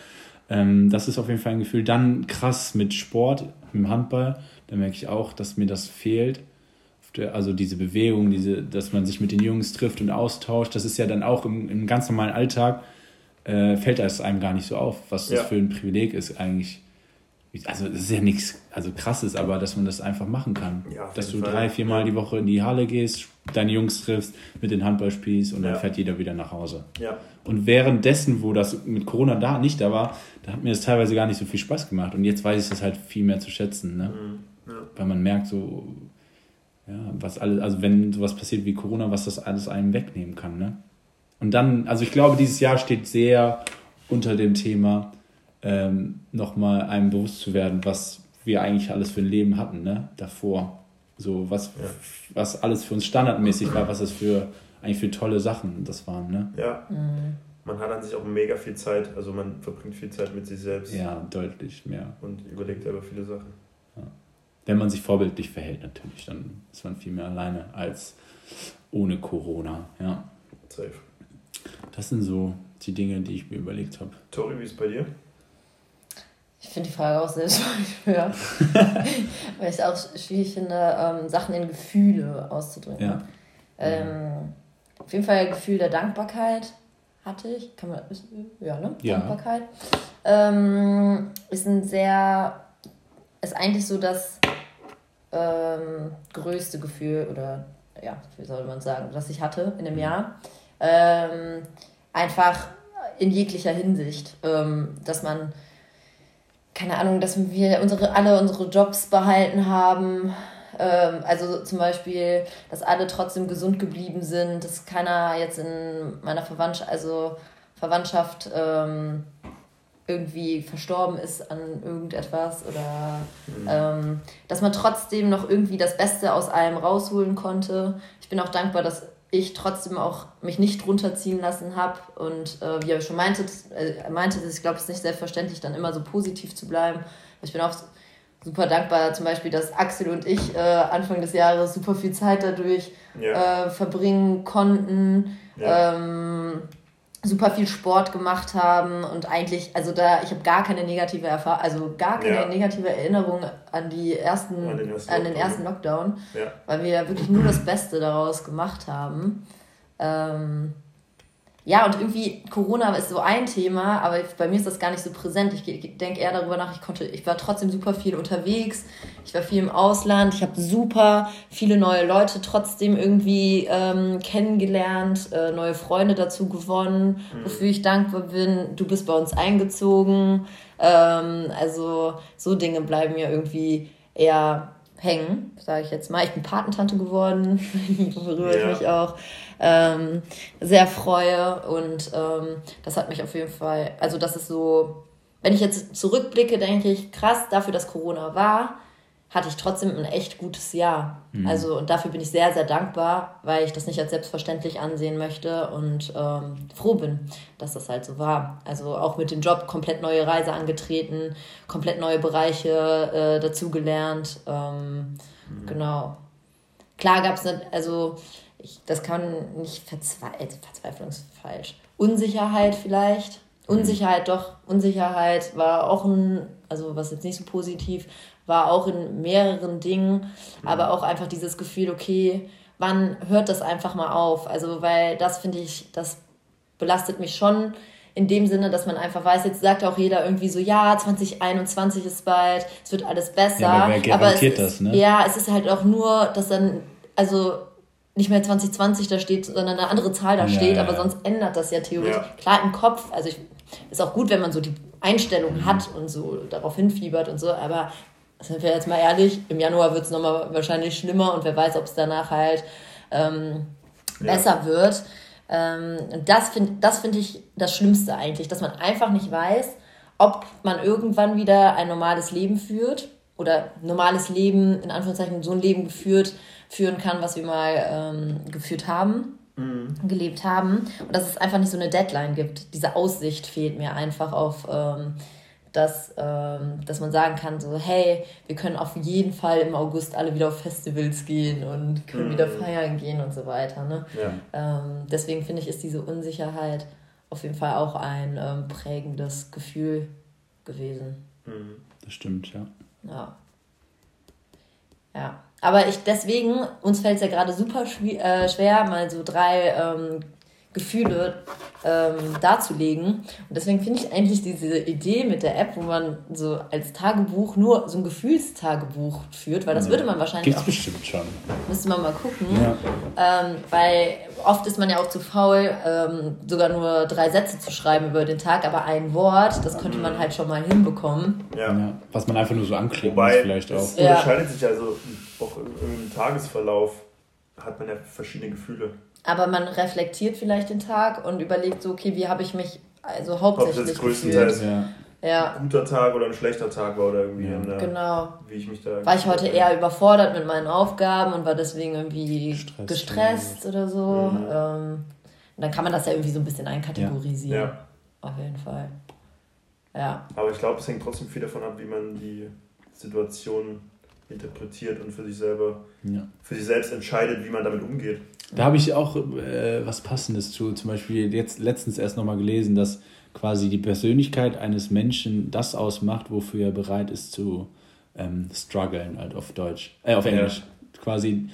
Ähm, das ist auf jeden Fall ein Gefühl. Dann krass mit Sport, mit dem Handball. Da merke ich auch, dass mir das fehlt also diese Bewegung, diese, dass man sich mit den Jungs trifft und austauscht, das ist ja dann auch im, im ganz normalen Alltag, äh, fällt das einem gar nicht so auf, was das ja. für ein Privileg ist eigentlich. Also das ist ja nichts also krasses, aber dass man das einfach machen kann. Ja, dass du Fall. drei, viermal ja. die Woche in die Halle gehst, deine Jungs triffst, mit den Handball spielst und dann fährt jeder wieder nach Hause. Ja. Und währenddessen, wo das mit Corona da nicht da war, da hat mir das teilweise gar nicht so viel Spaß gemacht. Und jetzt weiß ich das halt viel mehr zu schätzen. Ne? Mhm. Weil man merkt so, ja, was alles, also wenn sowas passiert wie Corona, was das alles einem wegnehmen kann, ne? Und dann, also ich glaube, dieses Jahr steht sehr unter dem Thema, ähm, nochmal einem bewusst zu werden, was wir eigentlich alles für ein Leben hatten, ne? Davor. So, was, ja. was alles für uns standardmäßig war, was das für eigentlich für tolle Sachen das waren, ne? Ja. Mhm. Man hat an sich auch mega viel Zeit, also man verbringt viel Zeit mit sich selbst. Ja, deutlich mehr. Und überlegt über viele Sachen. Ja wenn man sich vorbildlich verhält natürlich, dann ist man viel mehr alleine als ohne Corona. Ja. Safe. Das sind so die Dinge, die ich mir überlegt habe. Tori, wie ist es bei dir? Ich finde die Frage auch sehr <laughs> schwer, weil ich es auch schwierig finde, ähm, Sachen in Gefühle auszudrücken. Ja. Ähm, auf jeden Fall ein Gefühl der Dankbarkeit hatte ich. Kann man, ja, ne? Ja. Dankbarkeit. Ähm, ist ein sehr, ist eigentlich so das ähm, größte Gefühl oder ja, wie soll man sagen, was ich hatte in dem mhm. Jahr. Ähm, einfach in jeglicher Hinsicht, ähm, dass man keine Ahnung, dass wir unsere, alle unsere Jobs behalten haben. Ähm, also zum Beispiel, dass alle trotzdem gesund geblieben sind, dass keiner jetzt in meiner Verwandtschaft, also Verwandtschaft ähm, irgendwie verstorben ist an irgendetwas oder mhm. ähm, dass man trotzdem noch irgendwie das Beste aus allem rausholen konnte. Ich bin auch dankbar, dass ich trotzdem auch mich nicht runterziehen lassen habe und äh, wie er schon meinte, äh, meinte, ich glaube, es ist nicht selbstverständlich, dann immer so positiv zu bleiben. Ich bin auch super dankbar, zum Beispiel, dass Axel und ich äh, Anfang des Jahres super viel Zeit dadurch ja. äh, verbringen konnten. Ja. Ähm, super viel Sport gemacht haben und eigentlich, also da, ich habe gar keine negative Erfahrung, also gar keine ja. negative Erinnerung an die ersten, an den ersten, an den ersten Lockdown, ja. weil wir wirklich nur das Beste daraus gemacht haben. Ähm, ja, und irgendwie Corona ist so ein Thema, aber bei mir ist das gar nicht so präsent. Ich denke eher darüber nach, ich konnte, ich war trotzdem super viel unterwegs, ich war viel im Ausland, ich habe super viele neue Leute trotzdem irgendwie ähm, kennengelernt, äh, neue Freunde dazu gewonnen, mhm. wofür ich dankbar bin. Du bist bei uns eingezogen. Ähm, also so Dinge bleiben mir irgendwie eher hängen, sage ich jetzt mal. Ich bin Patentante geworden, <laughs> worüber ja. ich mich auch ähm, sehr freue. Und ähm, das hat mich auf jeden Fall, also das ist so wenn ich jetzt zurückblicke, denke ich, krass, dafür, dass Corona war, hatte ich trotzdem ein echt gutes Jahr. Mhm. Also und dafür bin ich sehr, sehr dankbar, weil ich das nicht als selbstverständlich ansehen möchte und ähm, froh bin, dass das halt so war. Also auch mit dem Job komplett neue Reise angetreten, komplett neue Bereiche äh, dazugelernt. Ähm, mhm. Genau. Klar gab es, also ich, das kann nicht verzwe also Verzweiflung ist falsch. Unsicherheit vielleicht. Mhm. Unsicherheit doch. Unsicherheit war auch ein, also was jetzt nicht so positiv, war auch in mehreren Dingen, aber auch einfach dieses Gefühl, okay, wann hört das einfach mal auf? Also, weil das finde ich, das belastet mich schon in dem Sinne, dass man einfach weiß, jetzt sagt auch jeder irgendwie so, ja, 2021 ist bald, es wird alles besser. Ja, aber wer garantiert aber es das, ne? Ja, es ist halt auch nur, dass dann, also nicht mehr 2020 da steht, sondern eine andere Zahl da ja, steht, aber sonst ändert das ja theoretisch. Klar im Kopf, also ich, ist auch gut, wenn man so die Einstellung mhm. hat und so darauf hinfiebert und so, aber sind wir jetzt mal ehrlich, im Januar wird es nochmal wahrscheinlich schlimmer und wer weiß, ob es danach halt ähm, ja. besser wird. Ähm, das finde das find ich das Schlimmste eigentlich, dass man einfach nicht weiß, ob man irgendwann wieder ein normales Leben führt oder normales Leben, in Anführungszeichen, so ein Leben geführt, führen kann, was wir mal ähm, geführt haben, mhm. gelebt haben. Und dass es einfach nicht so eine Deadline gibt. Diese Aussicht fehlt mir einfach auf ähm, dass, ähm, dass man sagen kann, so, hey, wir können auf jeden Fall im August alle wieder auf Festivals gehen und können mhm. wieder feiern gehen und so weiter. Ne? Ja. Ähm, deswegen finde ich, ist diese Unsicherheit auf jeden Fall auch ein ähm, prägendes Gefühl gewesen. Mhm. Das stimmt, ja. Ja. Ja. Aber ich deswegen, uns fällt es ja gerade super äh, schwer, mal so drei ähm, Gefühle ähm, darzulegen. Und deswegen finde ich eigentlich diese Idee mit der App, wo man so als Tagebuch nur so ein Gefühlstagebuch führt, weil das würde man wahrscheinlich Gibt's auch. bestimmt schon. Müsste man mal gucken. Ja. Ähm, weil oft ist man ja auch zu faul, ähm, sogar nur drei Sätze zu schreiben über den Tag, aber ein Wort, das könnte man halt schon mal hinbekommen. Ja. ja. Was man einfach nur so anklickt, Wobei, vielleicht auch. Es unterscheidet sich also auch im Tagesverlauf hat man ja verschiedene Gefühle. Aber man reflektiert vielleicht den Tag und überlegt so, okay, wie habe ich mich also hauptsächlich Ob das größtenteils ja. ja. ein guter Tag oder ein schlechter Tag war oder irgendwie. Ja. Der, genau. Wie ich mich da. War ich heute eher überfordert mit meinen Aufgaben und war deswegen irgendwie Stress gestresst oder so. Mhm. Ähm, und dann kann man das ja irgendwie so ein bisschen einkategorisieren. Ja. Auf jeden Fall. Ja. Aber ich glaube, es hängt trotzdem viel davon ab, wie man die Situation interpretiert und für sich selber, ja. für sich selbst entscheidet, wie man damit umgeht. Da habe ich auch äh, was Passendes zu. Zum Beispiel jetzt letztens erst nochmal gelesen, dass quasi die Persönlichkeit eines Menschen das ausmacht, wofür er bereit ist zu ähm, strugglen, halt auf Deutsch, äh, auf Englisch. Ja. Quasi,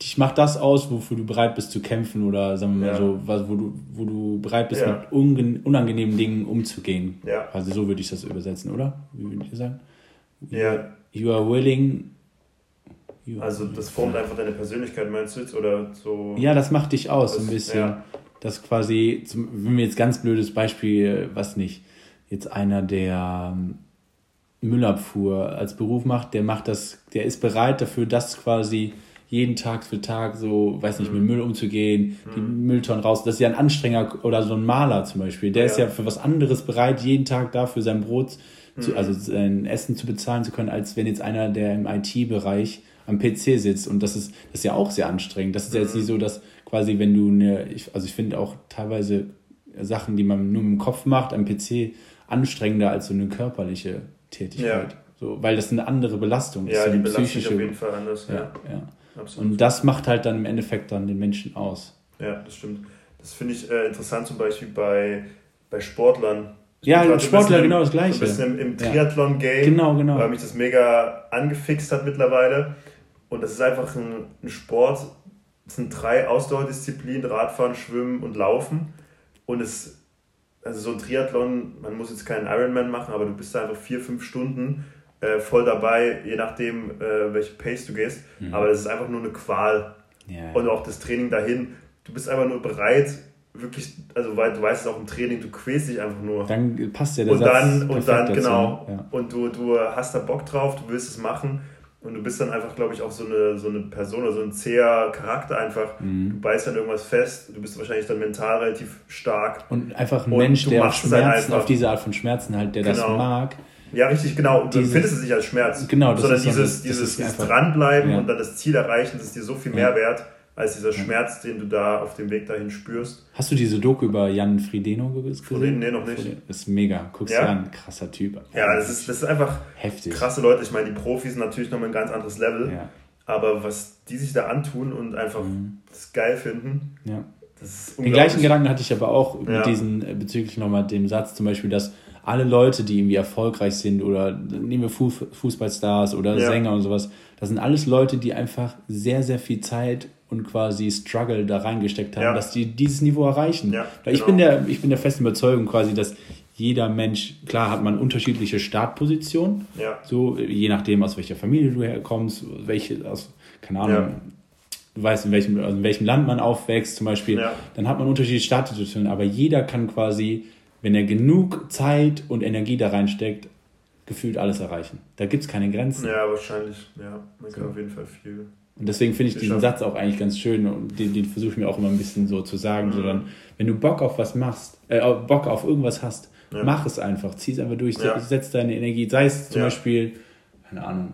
dich macht das aus, wofür du bereit bist zu kämpfen oder sagen wir mal ja. so, was, wo du, wo du bereit bist, ja. mit unangenehmen Dingen umzugehen. Ja. Quasi so würde ich das übersetzen, oder? Wie würdet ihr sagen? Ja. You are willing also das formt einfach deine Persönlichkeit, meinst du jetzt? Oder so? Ja, das macht dich aus, das, ein bisschen. Ja. Das quasi, zum, wenn wir jetzt ganz blödes Beispiel, was nicht, jetzt einer, der ähm, Müllabfuhr als Beruf macht, der macht das, der ist bereit dafür, das quasi jeden Tag für Tag so, weiß nicht, mhm. mit Müll umzugehen, mhm. die Mülltonnen raus. Das ist ja ein Anstrenger oder so ein Maler zum Beispiel. Der ja. ist ja für was anderes bereit, jeden Tag dafür sein Brot, mhm. Zu, also sein Essen zu bezahlen zu können, als wenn jetzt einer, der im IT-Bereich am PC sitzt. Und das ist, das ist ja auch sehr anstrengend. Das ist ja jetzt nicht so, dass quasi, wenn du eine, ich, also ich finde auch teilweise Sachen, die man nur im Kopf macht, am PC anstrengender als so eine körperliche Tätigkeit. Ja. So, weil das eine andere Belastung ist. Ja, die psychische. auf jeden Fall anders. Ja, ja. ja. Absolut. Und das macht halt dann im Endeffekt dann den Menschen aus. Ja, das stimmt. Das finde ich äh, interessant zum Beispiel bei, bei Sportlern. Ja, Sportler genau das Gleiche. Ein bisschen im, im Triathlon-Game. Genau, genau. Weil mich das mega angefixt hat mittlerweile. Und das ist einfach ein, ein Sport. Es sind drei Ausdauerdisziplinen: Radfahren, Schwimmen und Laufen. Und es, also so ein Triathlon, man muss jetzt keinen Ironman machen, aber du bist da einfach vier, fünf Stunden äh, voll dabei, je nachdem, äh, welche Pace du gehst. Mhm. Aber das ist einfach nur eine Qual. Ja. Und auch das Training dahin. Du bist einfach nur bereit, wirklich, also weil du weißt es auch im Training, du quälst dich einfach nur. Dann passt ja der und Satz dann Und dann, genau. Ja. Und du, du hast da Bock drauf, du willst es machen Und du bist dann einfach, glaube ich, auch so eine, so eine Person oder so ein zäher Charakter einfach. Mhm. Du beißt dann irgendwas fest, du bist wahrscheinlich dann mental relativ stark. Und einfach ein Und Mensch, du der halt Schmerzen, auf diese Art von Schmerzen halt, der das Genau. mag. Ja, richtig, genau. Und du Dieses- empfindest es nicht als Schmerz. Genau, das sondern ist dieses, das- das dieses, ist dieses einfach- Dranbleiben Ja. und dann das Ziel erreichen, das ist dir so viel mehr wert, als dieser Schmerz, den du da auf dem Weg dahin spürst. Hast du diese Doku über Jan Friedeno ge- gesehen? Friedeno, nee, noch nicht. Ist mega. Guckst Ja? dir an. Krasser Typ. Ja, das ist, das ist einfach heftig. krasse Leute. Ich meine, die Profis sind natürlich nochmal ein ganz anderes Level. Ja, Aber was die sich da antun und einfach das geil finden, ja. das ist Den gleichen Gedanken hatte ich aber auch Ja. mit diesen, äh, bezüglich nochmal dem Satz zum Beispiel, dass alle Leute, die irgendwie erfolgreich sind oder nehmen wir Fu Fußballstars oder Ja. Sänger und sowas, das sind alles Leute, die einfach sehr, sehr viel Zeit und quasi Struggle da reingesteckt haben, Ja. dass die dieses Niveau erreichen. Ja, Weil ich genau. bin der, ich bin der festen Überzeugung quasi, dass jeder Mensch, klar hat man unterschiedliche Startpositionen, Ja. so je nachdem, aus welcher Familie du herkommst, welche, aus, keine Ahnung, Ja. du weißt, in welchem, also in welchem Land man aufwächst, zum Beispiel, dann hat man unterschiedliche Startsituationen, aber jeder kann quasi, wenn er genug Zeit und Energie da reinsteckt, gefühlt alles erreichen. Da gibt es keine Grenzen. Ja, wahrscheinlich. Ja, man kann So. auf jeden Fall viel. Und deswegen finde ich diesen Satz auch eigentlich ganz schön und den, den versuche ich mir auch immer ein bisschen so zu sagen, Mhm. sondern wenn du Bock auf was machst, äh, Bock auf irgendwas hast, Ja. mach es einfach, zieh es einfach durch, Ja. setz deine Energie, sei es zum Ja. Beispiel, keine Ahnung,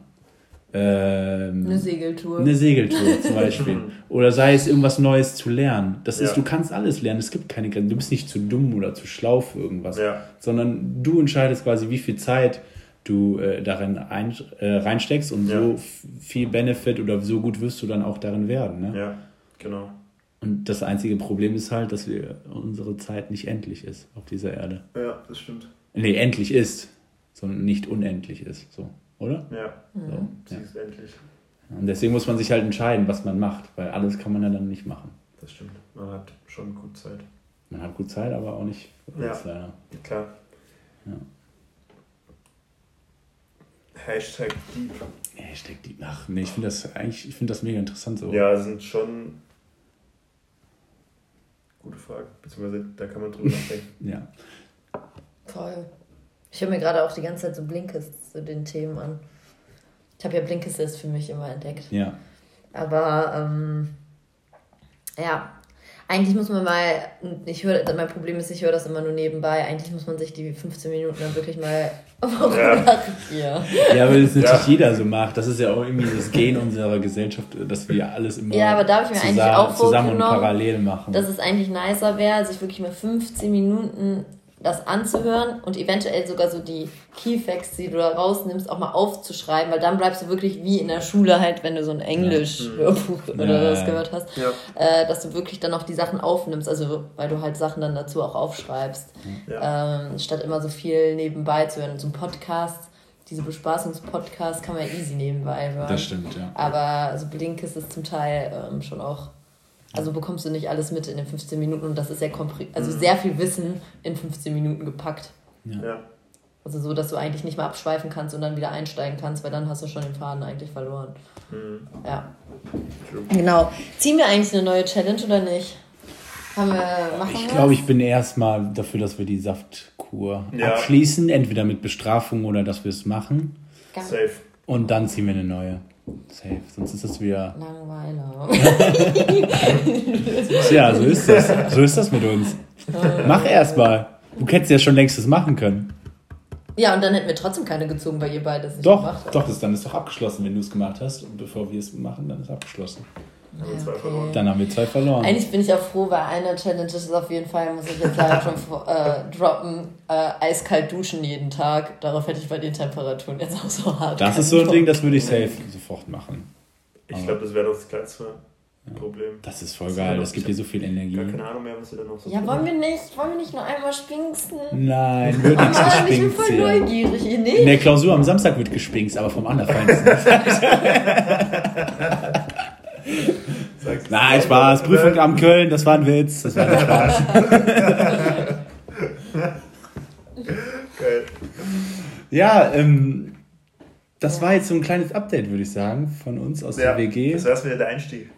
ähm, Eine Segeltour. Eine Segeltour zum Beispiel. <laughs> Oder sei es irgendwas Neues zu lernen. Das ist, du kannst alles lernen. Es gibt keine Grenzen. Du bist nicht zu dumm oder zu schlau für irgendwas. Ja. Sondern du entscheidest quasi, wie viel Zeit du äh, darin ein, äh, reinsteckst und Ja. so viel Benefit oder so gut wirst du dann auch darin werden. Ne? Ja, genau. Und das einzige Problem ist halt, dass wir unsere Zeit nicht endlich ist auf dieser Erde. Ja, das stimmt. Nee, endlich ist, sondern nicht unendlich ist. So, oder? Ja, So, sie ja. ist endlich. Und deswegen muss man sich halt entscheiden, was man macht, weil alles kann man ja dann nicht machen. Das stimmt. Man hat schon gut Zeit. Man hat gut Zeit, aber auch nicht Ja. alles leider. Klar. Ja. Hashtag Deep. Hashtag die. Ach nee, ich finde das eigentlich, ich finde das mega interessant so. Ja, das sind schon gute Fragen. Beziehungsweise da kann man drüber <laughs> nachdenken. Ja. Voll. Ich höre mir gerade auch die ganze Zeit so Blinkist zu den Themen an. Ich habe ja Blinkist erst für mich immer entdeckt. Ja. Aber ähm, ja, eigentlich muss man mal, ich höre, mein Problem ist, ich höre das immer nur nebenbei. Eigentlich muss man sich die 15 Minuten dann wirklich mal <laughs> Ja. Ja, weil es natürlich Ja. jeder so macht. Das ist ja auch irgendwie das Gen unserer Gesellschaft, dass wir alles immer Ja, aber da habe ich mir eigentlich zusammen, auch zusammen und parallel machen. Dass es eigentlich nicer wäre, sich wirklich mal 15 Minuten das anzuhören und eventuell sogar so die Keyfacts, die du da rausnimmst, auch mal aufzuschreiben, weil dann bleibst du wirklich wie in der Schule halt, wenn du so ein Englisch-Hörbuch oder Ja. was gehört hast, Ja. äh, dass du wirklich dann auch die Sachen aufnimmst, also weil du halt Sachen dann dazu auch aufschreibst, ähm, statt immer so viel nebenbei zu hören. So ein Podcast, diese Bespaßungspodcasts kann man ja easy nebenbei hören. das stimmt, ja. Aber also Blinkist ist zum Teil ähm, schon auch. Also bekommst du nicht alles mit in den 15 Minuten und das ist ja kompri also sehr viel Wissen in 15 Minuten gepackt. Ja. Also so, dass du eigentlich nicht mal abschweifen kannst und dann wieder einsteigen kannst, weil dann hast du schon den Faden eigentlich verloren. Mhm. Ja. True. Genau. Ziehen wir eigentlich eine neue Challenge oder nicht? Haben wir, machen Ich glaube, ich bin erstmal dafür, dass wir die Saftkur Ja. abschließen, entweder mit Bestrafung oder dass wir es machen. Ganz Safe. Und dann ziehen wir eine neue. Safe. Sonst ist das wieder. Langweiler. <laughs> Tja, so ist das. So ist das mit uns. Mach erstmal. Du hättest ja schon längst das machen können. Ja, und dann hätten wir trotzdem keine gezogen, weil ihr beide es nicht Doch, gemacht habt. doch, das, dann ist doch abgeschlossen, wenn du es gemacht hast. Und bevor wir es machen, dann ist es abgeschlossen. Haben wir zwei okay. verloren. Dann haben wir zwei verloren. Eigentlich bin ich auch froh, weil eine Challenge ist auf jeden Fall, muss ich jetzt leider schon äh, droppen, äh, eiskalt duschen jeden Tag. Darauf hätte ich bei den Temperaturen jetzt auch so hart. Das ist so ein. Ding, das würde ich safe sofort machen. Ich glaube, das wäre doch das kleinste Problem. Das ist voll geil, das gibt dir so viel Energie. Gar keine Ahnung mehr, was wir da noch so Ja, wollen wir nicht? Wollen wir nicht nur einmal spinksen? Nein, wird nichts Mann, ich bin voll neugierig. Ihr In nicht? der Klausur am Samstag wird gespinkt, aber vom Allerfeinsten. <laughs> <laughs> Sagst Nein, Spaß. Prüfung am Köln, das war ein Witz. Das war ein Spaß. Geil. Ja, ähm, das war jetzt so ein kleines Update, würde ich sagen, von uns aus Ja, der WG. das wäre wieder der Einstieg.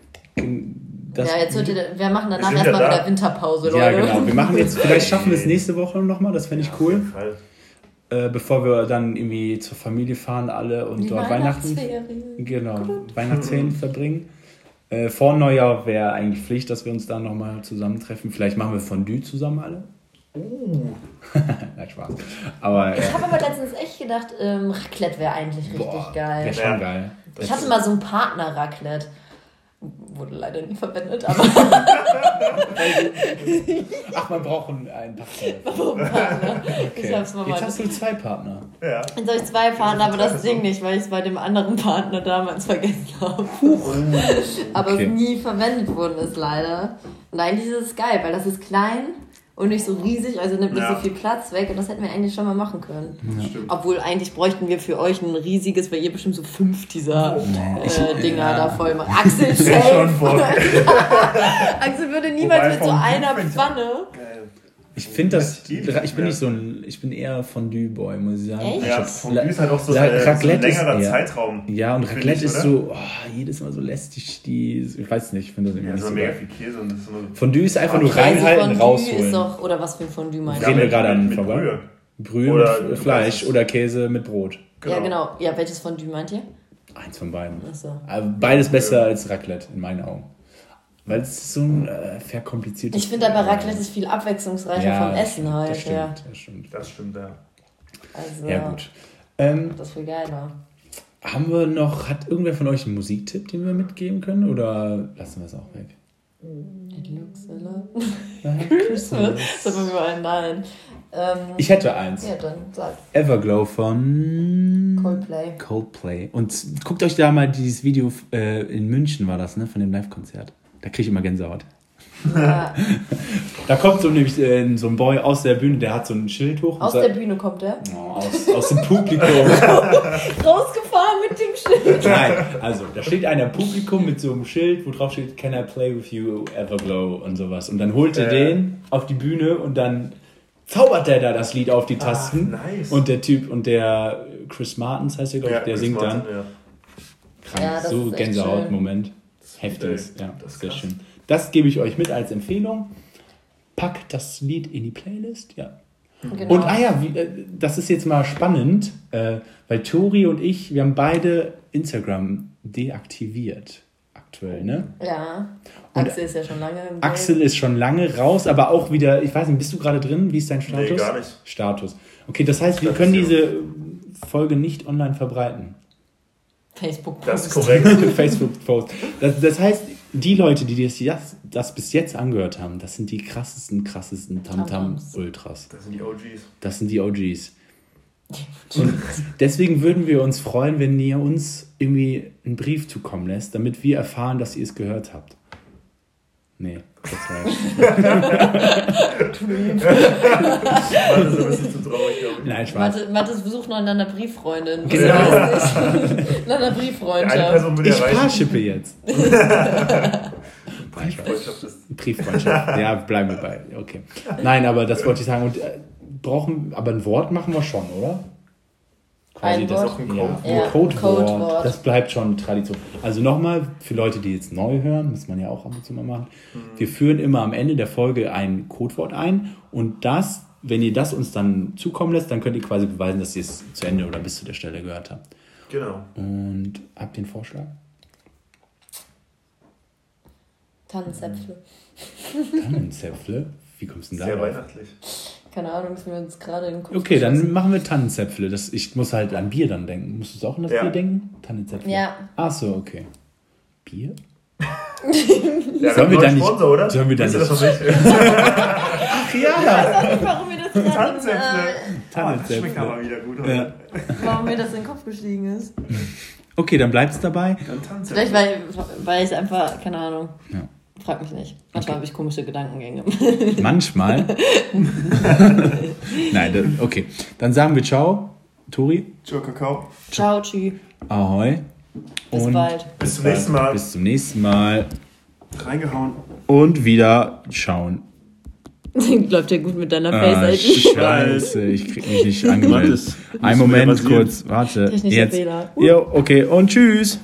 Das, ja, jetzt hört ihr, wir machen danach ja erstmal da. wieder Winterpause, Leute. ja, genau. Wir machen jetzt, vielleicht schaffen wir es <laughs> nächste Woche nochmal, das fände ich Auf jeden cool. Fall. äh, bevor wir dann irgendwie zur Familie fahren alle und Die dort Weihnachten, Weihnachtsferien. genau, Weihnachtsferien verbringen. Äh, vor Neujahr wäre eigentlich Pflicht, dass wir uns da nochmal zusammentreffen. Vielleicht machen wir Fondue zusammen alle. Uh, <laughs> Nein, Spaß. Aber Ich äh, habe aber letztens echt gedacht, ähm, Raclette wäre eigentlich richtig boah, geil. wäre schon geil. Ich hatte mal so ein Partner-Raclette. Wurde leider nie verwendet, aber <laughs> Ach, man braucht einen, Partner. <laughs> warum Partner? Ich Okay. hab's mal Jetzt hast du zwei Partner. ja. Jetzt habe ich zwei Partner, aber das Ding nicht, weil ich es bei dem anderen Partner damals vergessen habe. aber Okay. es nie verwendet worden ist, leider. Und eigentlich ist es geil, weil das ist klein und nicht so riesig, also nimmt nicht Ja. so viel Platz weg und das hätten wir eigentlich schon mal machen können. Stimmt. Obwohl eigentlich bräuchten wir für euch ein riesiges, weil ihr bestimmt so fünf dieser äh, Dinger ja. da voll macht. Axel Ja, schon. <laughs> Axel würde niemals Wobei mit so einer Pfanne. Ich finde das, ich bin nicht so ein, ich bin eher Fondue-Boy, muss ich sagen. Echt? Ja, Fondue ist halt auch so, La- so ein ist längerer eher- Zeitraum. Ja, und Raclette ich, ist so, oh, jedes Mal so lästig, die, ich weiß nicht, ich finde das irgendwie Ja, nicht so so mega viel Käse und das ist immer Fondue ist einfach nur reinhalten, Fondue rausholen. ist doch, oder was für ein Fondue meinst du? Reden wir gerade an mit vorbei? Brühe. Brühe Oder mit Fleisch oder Käse mit Brot. Ja, genau. Ja, welches Fondue meint ihr? Eins von beiden. Achso. Aber Beides besser als Raclette, in meinen Augen. Weil es ist so ein äh, verkompliziertes... Ich finde aber Raclette ist viel abwechslungsreicher ja, vom Essen halt. Das stimmt, ja. das stimmt. Das stimmt, ja. Also, Ja, gut. Ähm, Das ist viel geiler. haben wir noch, hat irgendwer von euch einen Musiktipp, den wir mitgeben können? Oder lassen wir es auch weg? It looks a lot. Christmas. Wir mal nein. Ähm, Ich hätte eins. ja, dann sag. Everglow von Coldplay. Coldplay. Und guckt euch da mal dieses Video, äh, in München war das, ne, von dem Live-Konzert. Da kriege ich immer Gänsehaut. Ja. <laughs> Da kommt so nämlich äh, so ein Boy aus der Bühne, der hat so ein Schild hoch. Aus sagt- der Bühne kommt er. Oh, aus, aus dem Publikum. <laughs> Rausgefahren mit dem Schild. Nein, also da steht einer im Publikum mit so einem Schild, wo drauf steht, Can I play with you, Everglow und sowas. Und dann holt er Äh. den auf die Bühne und dann zaubert der da das Lied auf die Tasten. Ah, nice. Und der Typ und der Chris Martins heißt der, glaube ich, der Chris singt Martin, dann. Ja. Krank, Ja, so ist ey, ja, das ist sehr krass. schön. Das gebe ich euch mit als Empfehlung. Packt das Lied in die Playlist, ja. Genau. Und ah ja, wie, äh, das ist jetzt mal spannend, äh, weil Tori und ich, wir haben beide Instagram deaktiviert aktuell, ne? ja. Und Axel ist ja schon lange im Game. Axel ist schon lange raus, aber auch wieder, ich weiß nicht, bist du gerade drin? Wie ist dein Status? Nee, gar nicht. Status. Okay, das heißt, wir können diese Folge nicht online verbreiten. Facebook. Das ist Post. korrekt. <laughs> Facebook-Post. Das, das heißt, die Leute, die das, das, das bis jetzt angehört haben, das sind die krassesten, krassesten. Tamtam-Ultras. Das sind die OGs. Das sind die OGs. <laughs> Und deswegen würden wir uns freuen, wenn ihr uns irgendwie einen Brief zukommen lässt, damit wir erfahren, dass ihr es gehört habt. Nee, War das ein bisschen zu traurig, glaube ich. Nein, Spaß. Mathe, Mathis besucht noch einander Brieffreundin. Genau. Einander Eine Brieffreundschaft. Ich paarschippe jetzt. <laughs> Freundschaft ist. Brieffreundschaft. Ja, bleiben wir bei. Okay. Nein, aber das wollte ich sagen. Und äh, brauchen, aber ein Wort machen wir schon, oder? Ein das Wort? Auch ein Ja, Code. ein Ja, Codewort. Codewort. Das bleibt schon Tradition. Also nochmal, für Leute, die jetzt neu hören, muss man ja auch ab und zu mal machen. Wir führen immer am Ende der Folge ein Codewort ein und das, wenn ihr das uns dann zukommen lässt, dann könnt ihr quasi beweisen, dass ihr es zu Ende oder bis zu der Stelle gehört habt. Genau. Und habt ihr einen Vorschlag? Tannenzäpfle. Tannenzäpfle? Wie kommst du denn Sehr da weihnachtlich. Keine Ahnung, ist mir jetzt gerade in den Kopf Okay, dann machen wir Tannenzäpfle. Das, ich muss halt an Bier dann denken. Musst du auch an das Ja. Bier denken? Tannenzäpfle. Ja. Ach so, okay. Bier? <laughs> Ja, Sollen wir einen nicht- Sponsor, oder? sollen wir dann Wisst ihr das nicht-? Ach ja! Ich weiß auch nicht, warum mir das gerade in, Tannenzäpfle. äh, das schmeckt aber wieder gut. Ja. heute. warum mir das in den Kopf gestiegen ist. Okay, dann bleibt's dabei. Dann Tannenzäpfle. Vielleicht weil, weil ich einfach, keine Ahnung. Ja. Frag mich nicht. Manchmal habe ich komische Gedankengänge. Manchmal. <laughs> Nein, okay. Dann sagen wir Ciao, Tori. Ciao, Kakao. Ciao, tschüss. Ahoi. Bis Und bald. Bis zum nächsten Mal. Bis zum nächsten Mal. Reingehauen. Und wieder schauen. <laughs> Läuft ja gut mit deiner Ah, Face-ID. scheiße, ich krieg mich nicht angemeldet. Wieder Moment kurz, warte. Technischer Jetzt. Fehler. Jo, okay, und tschüss.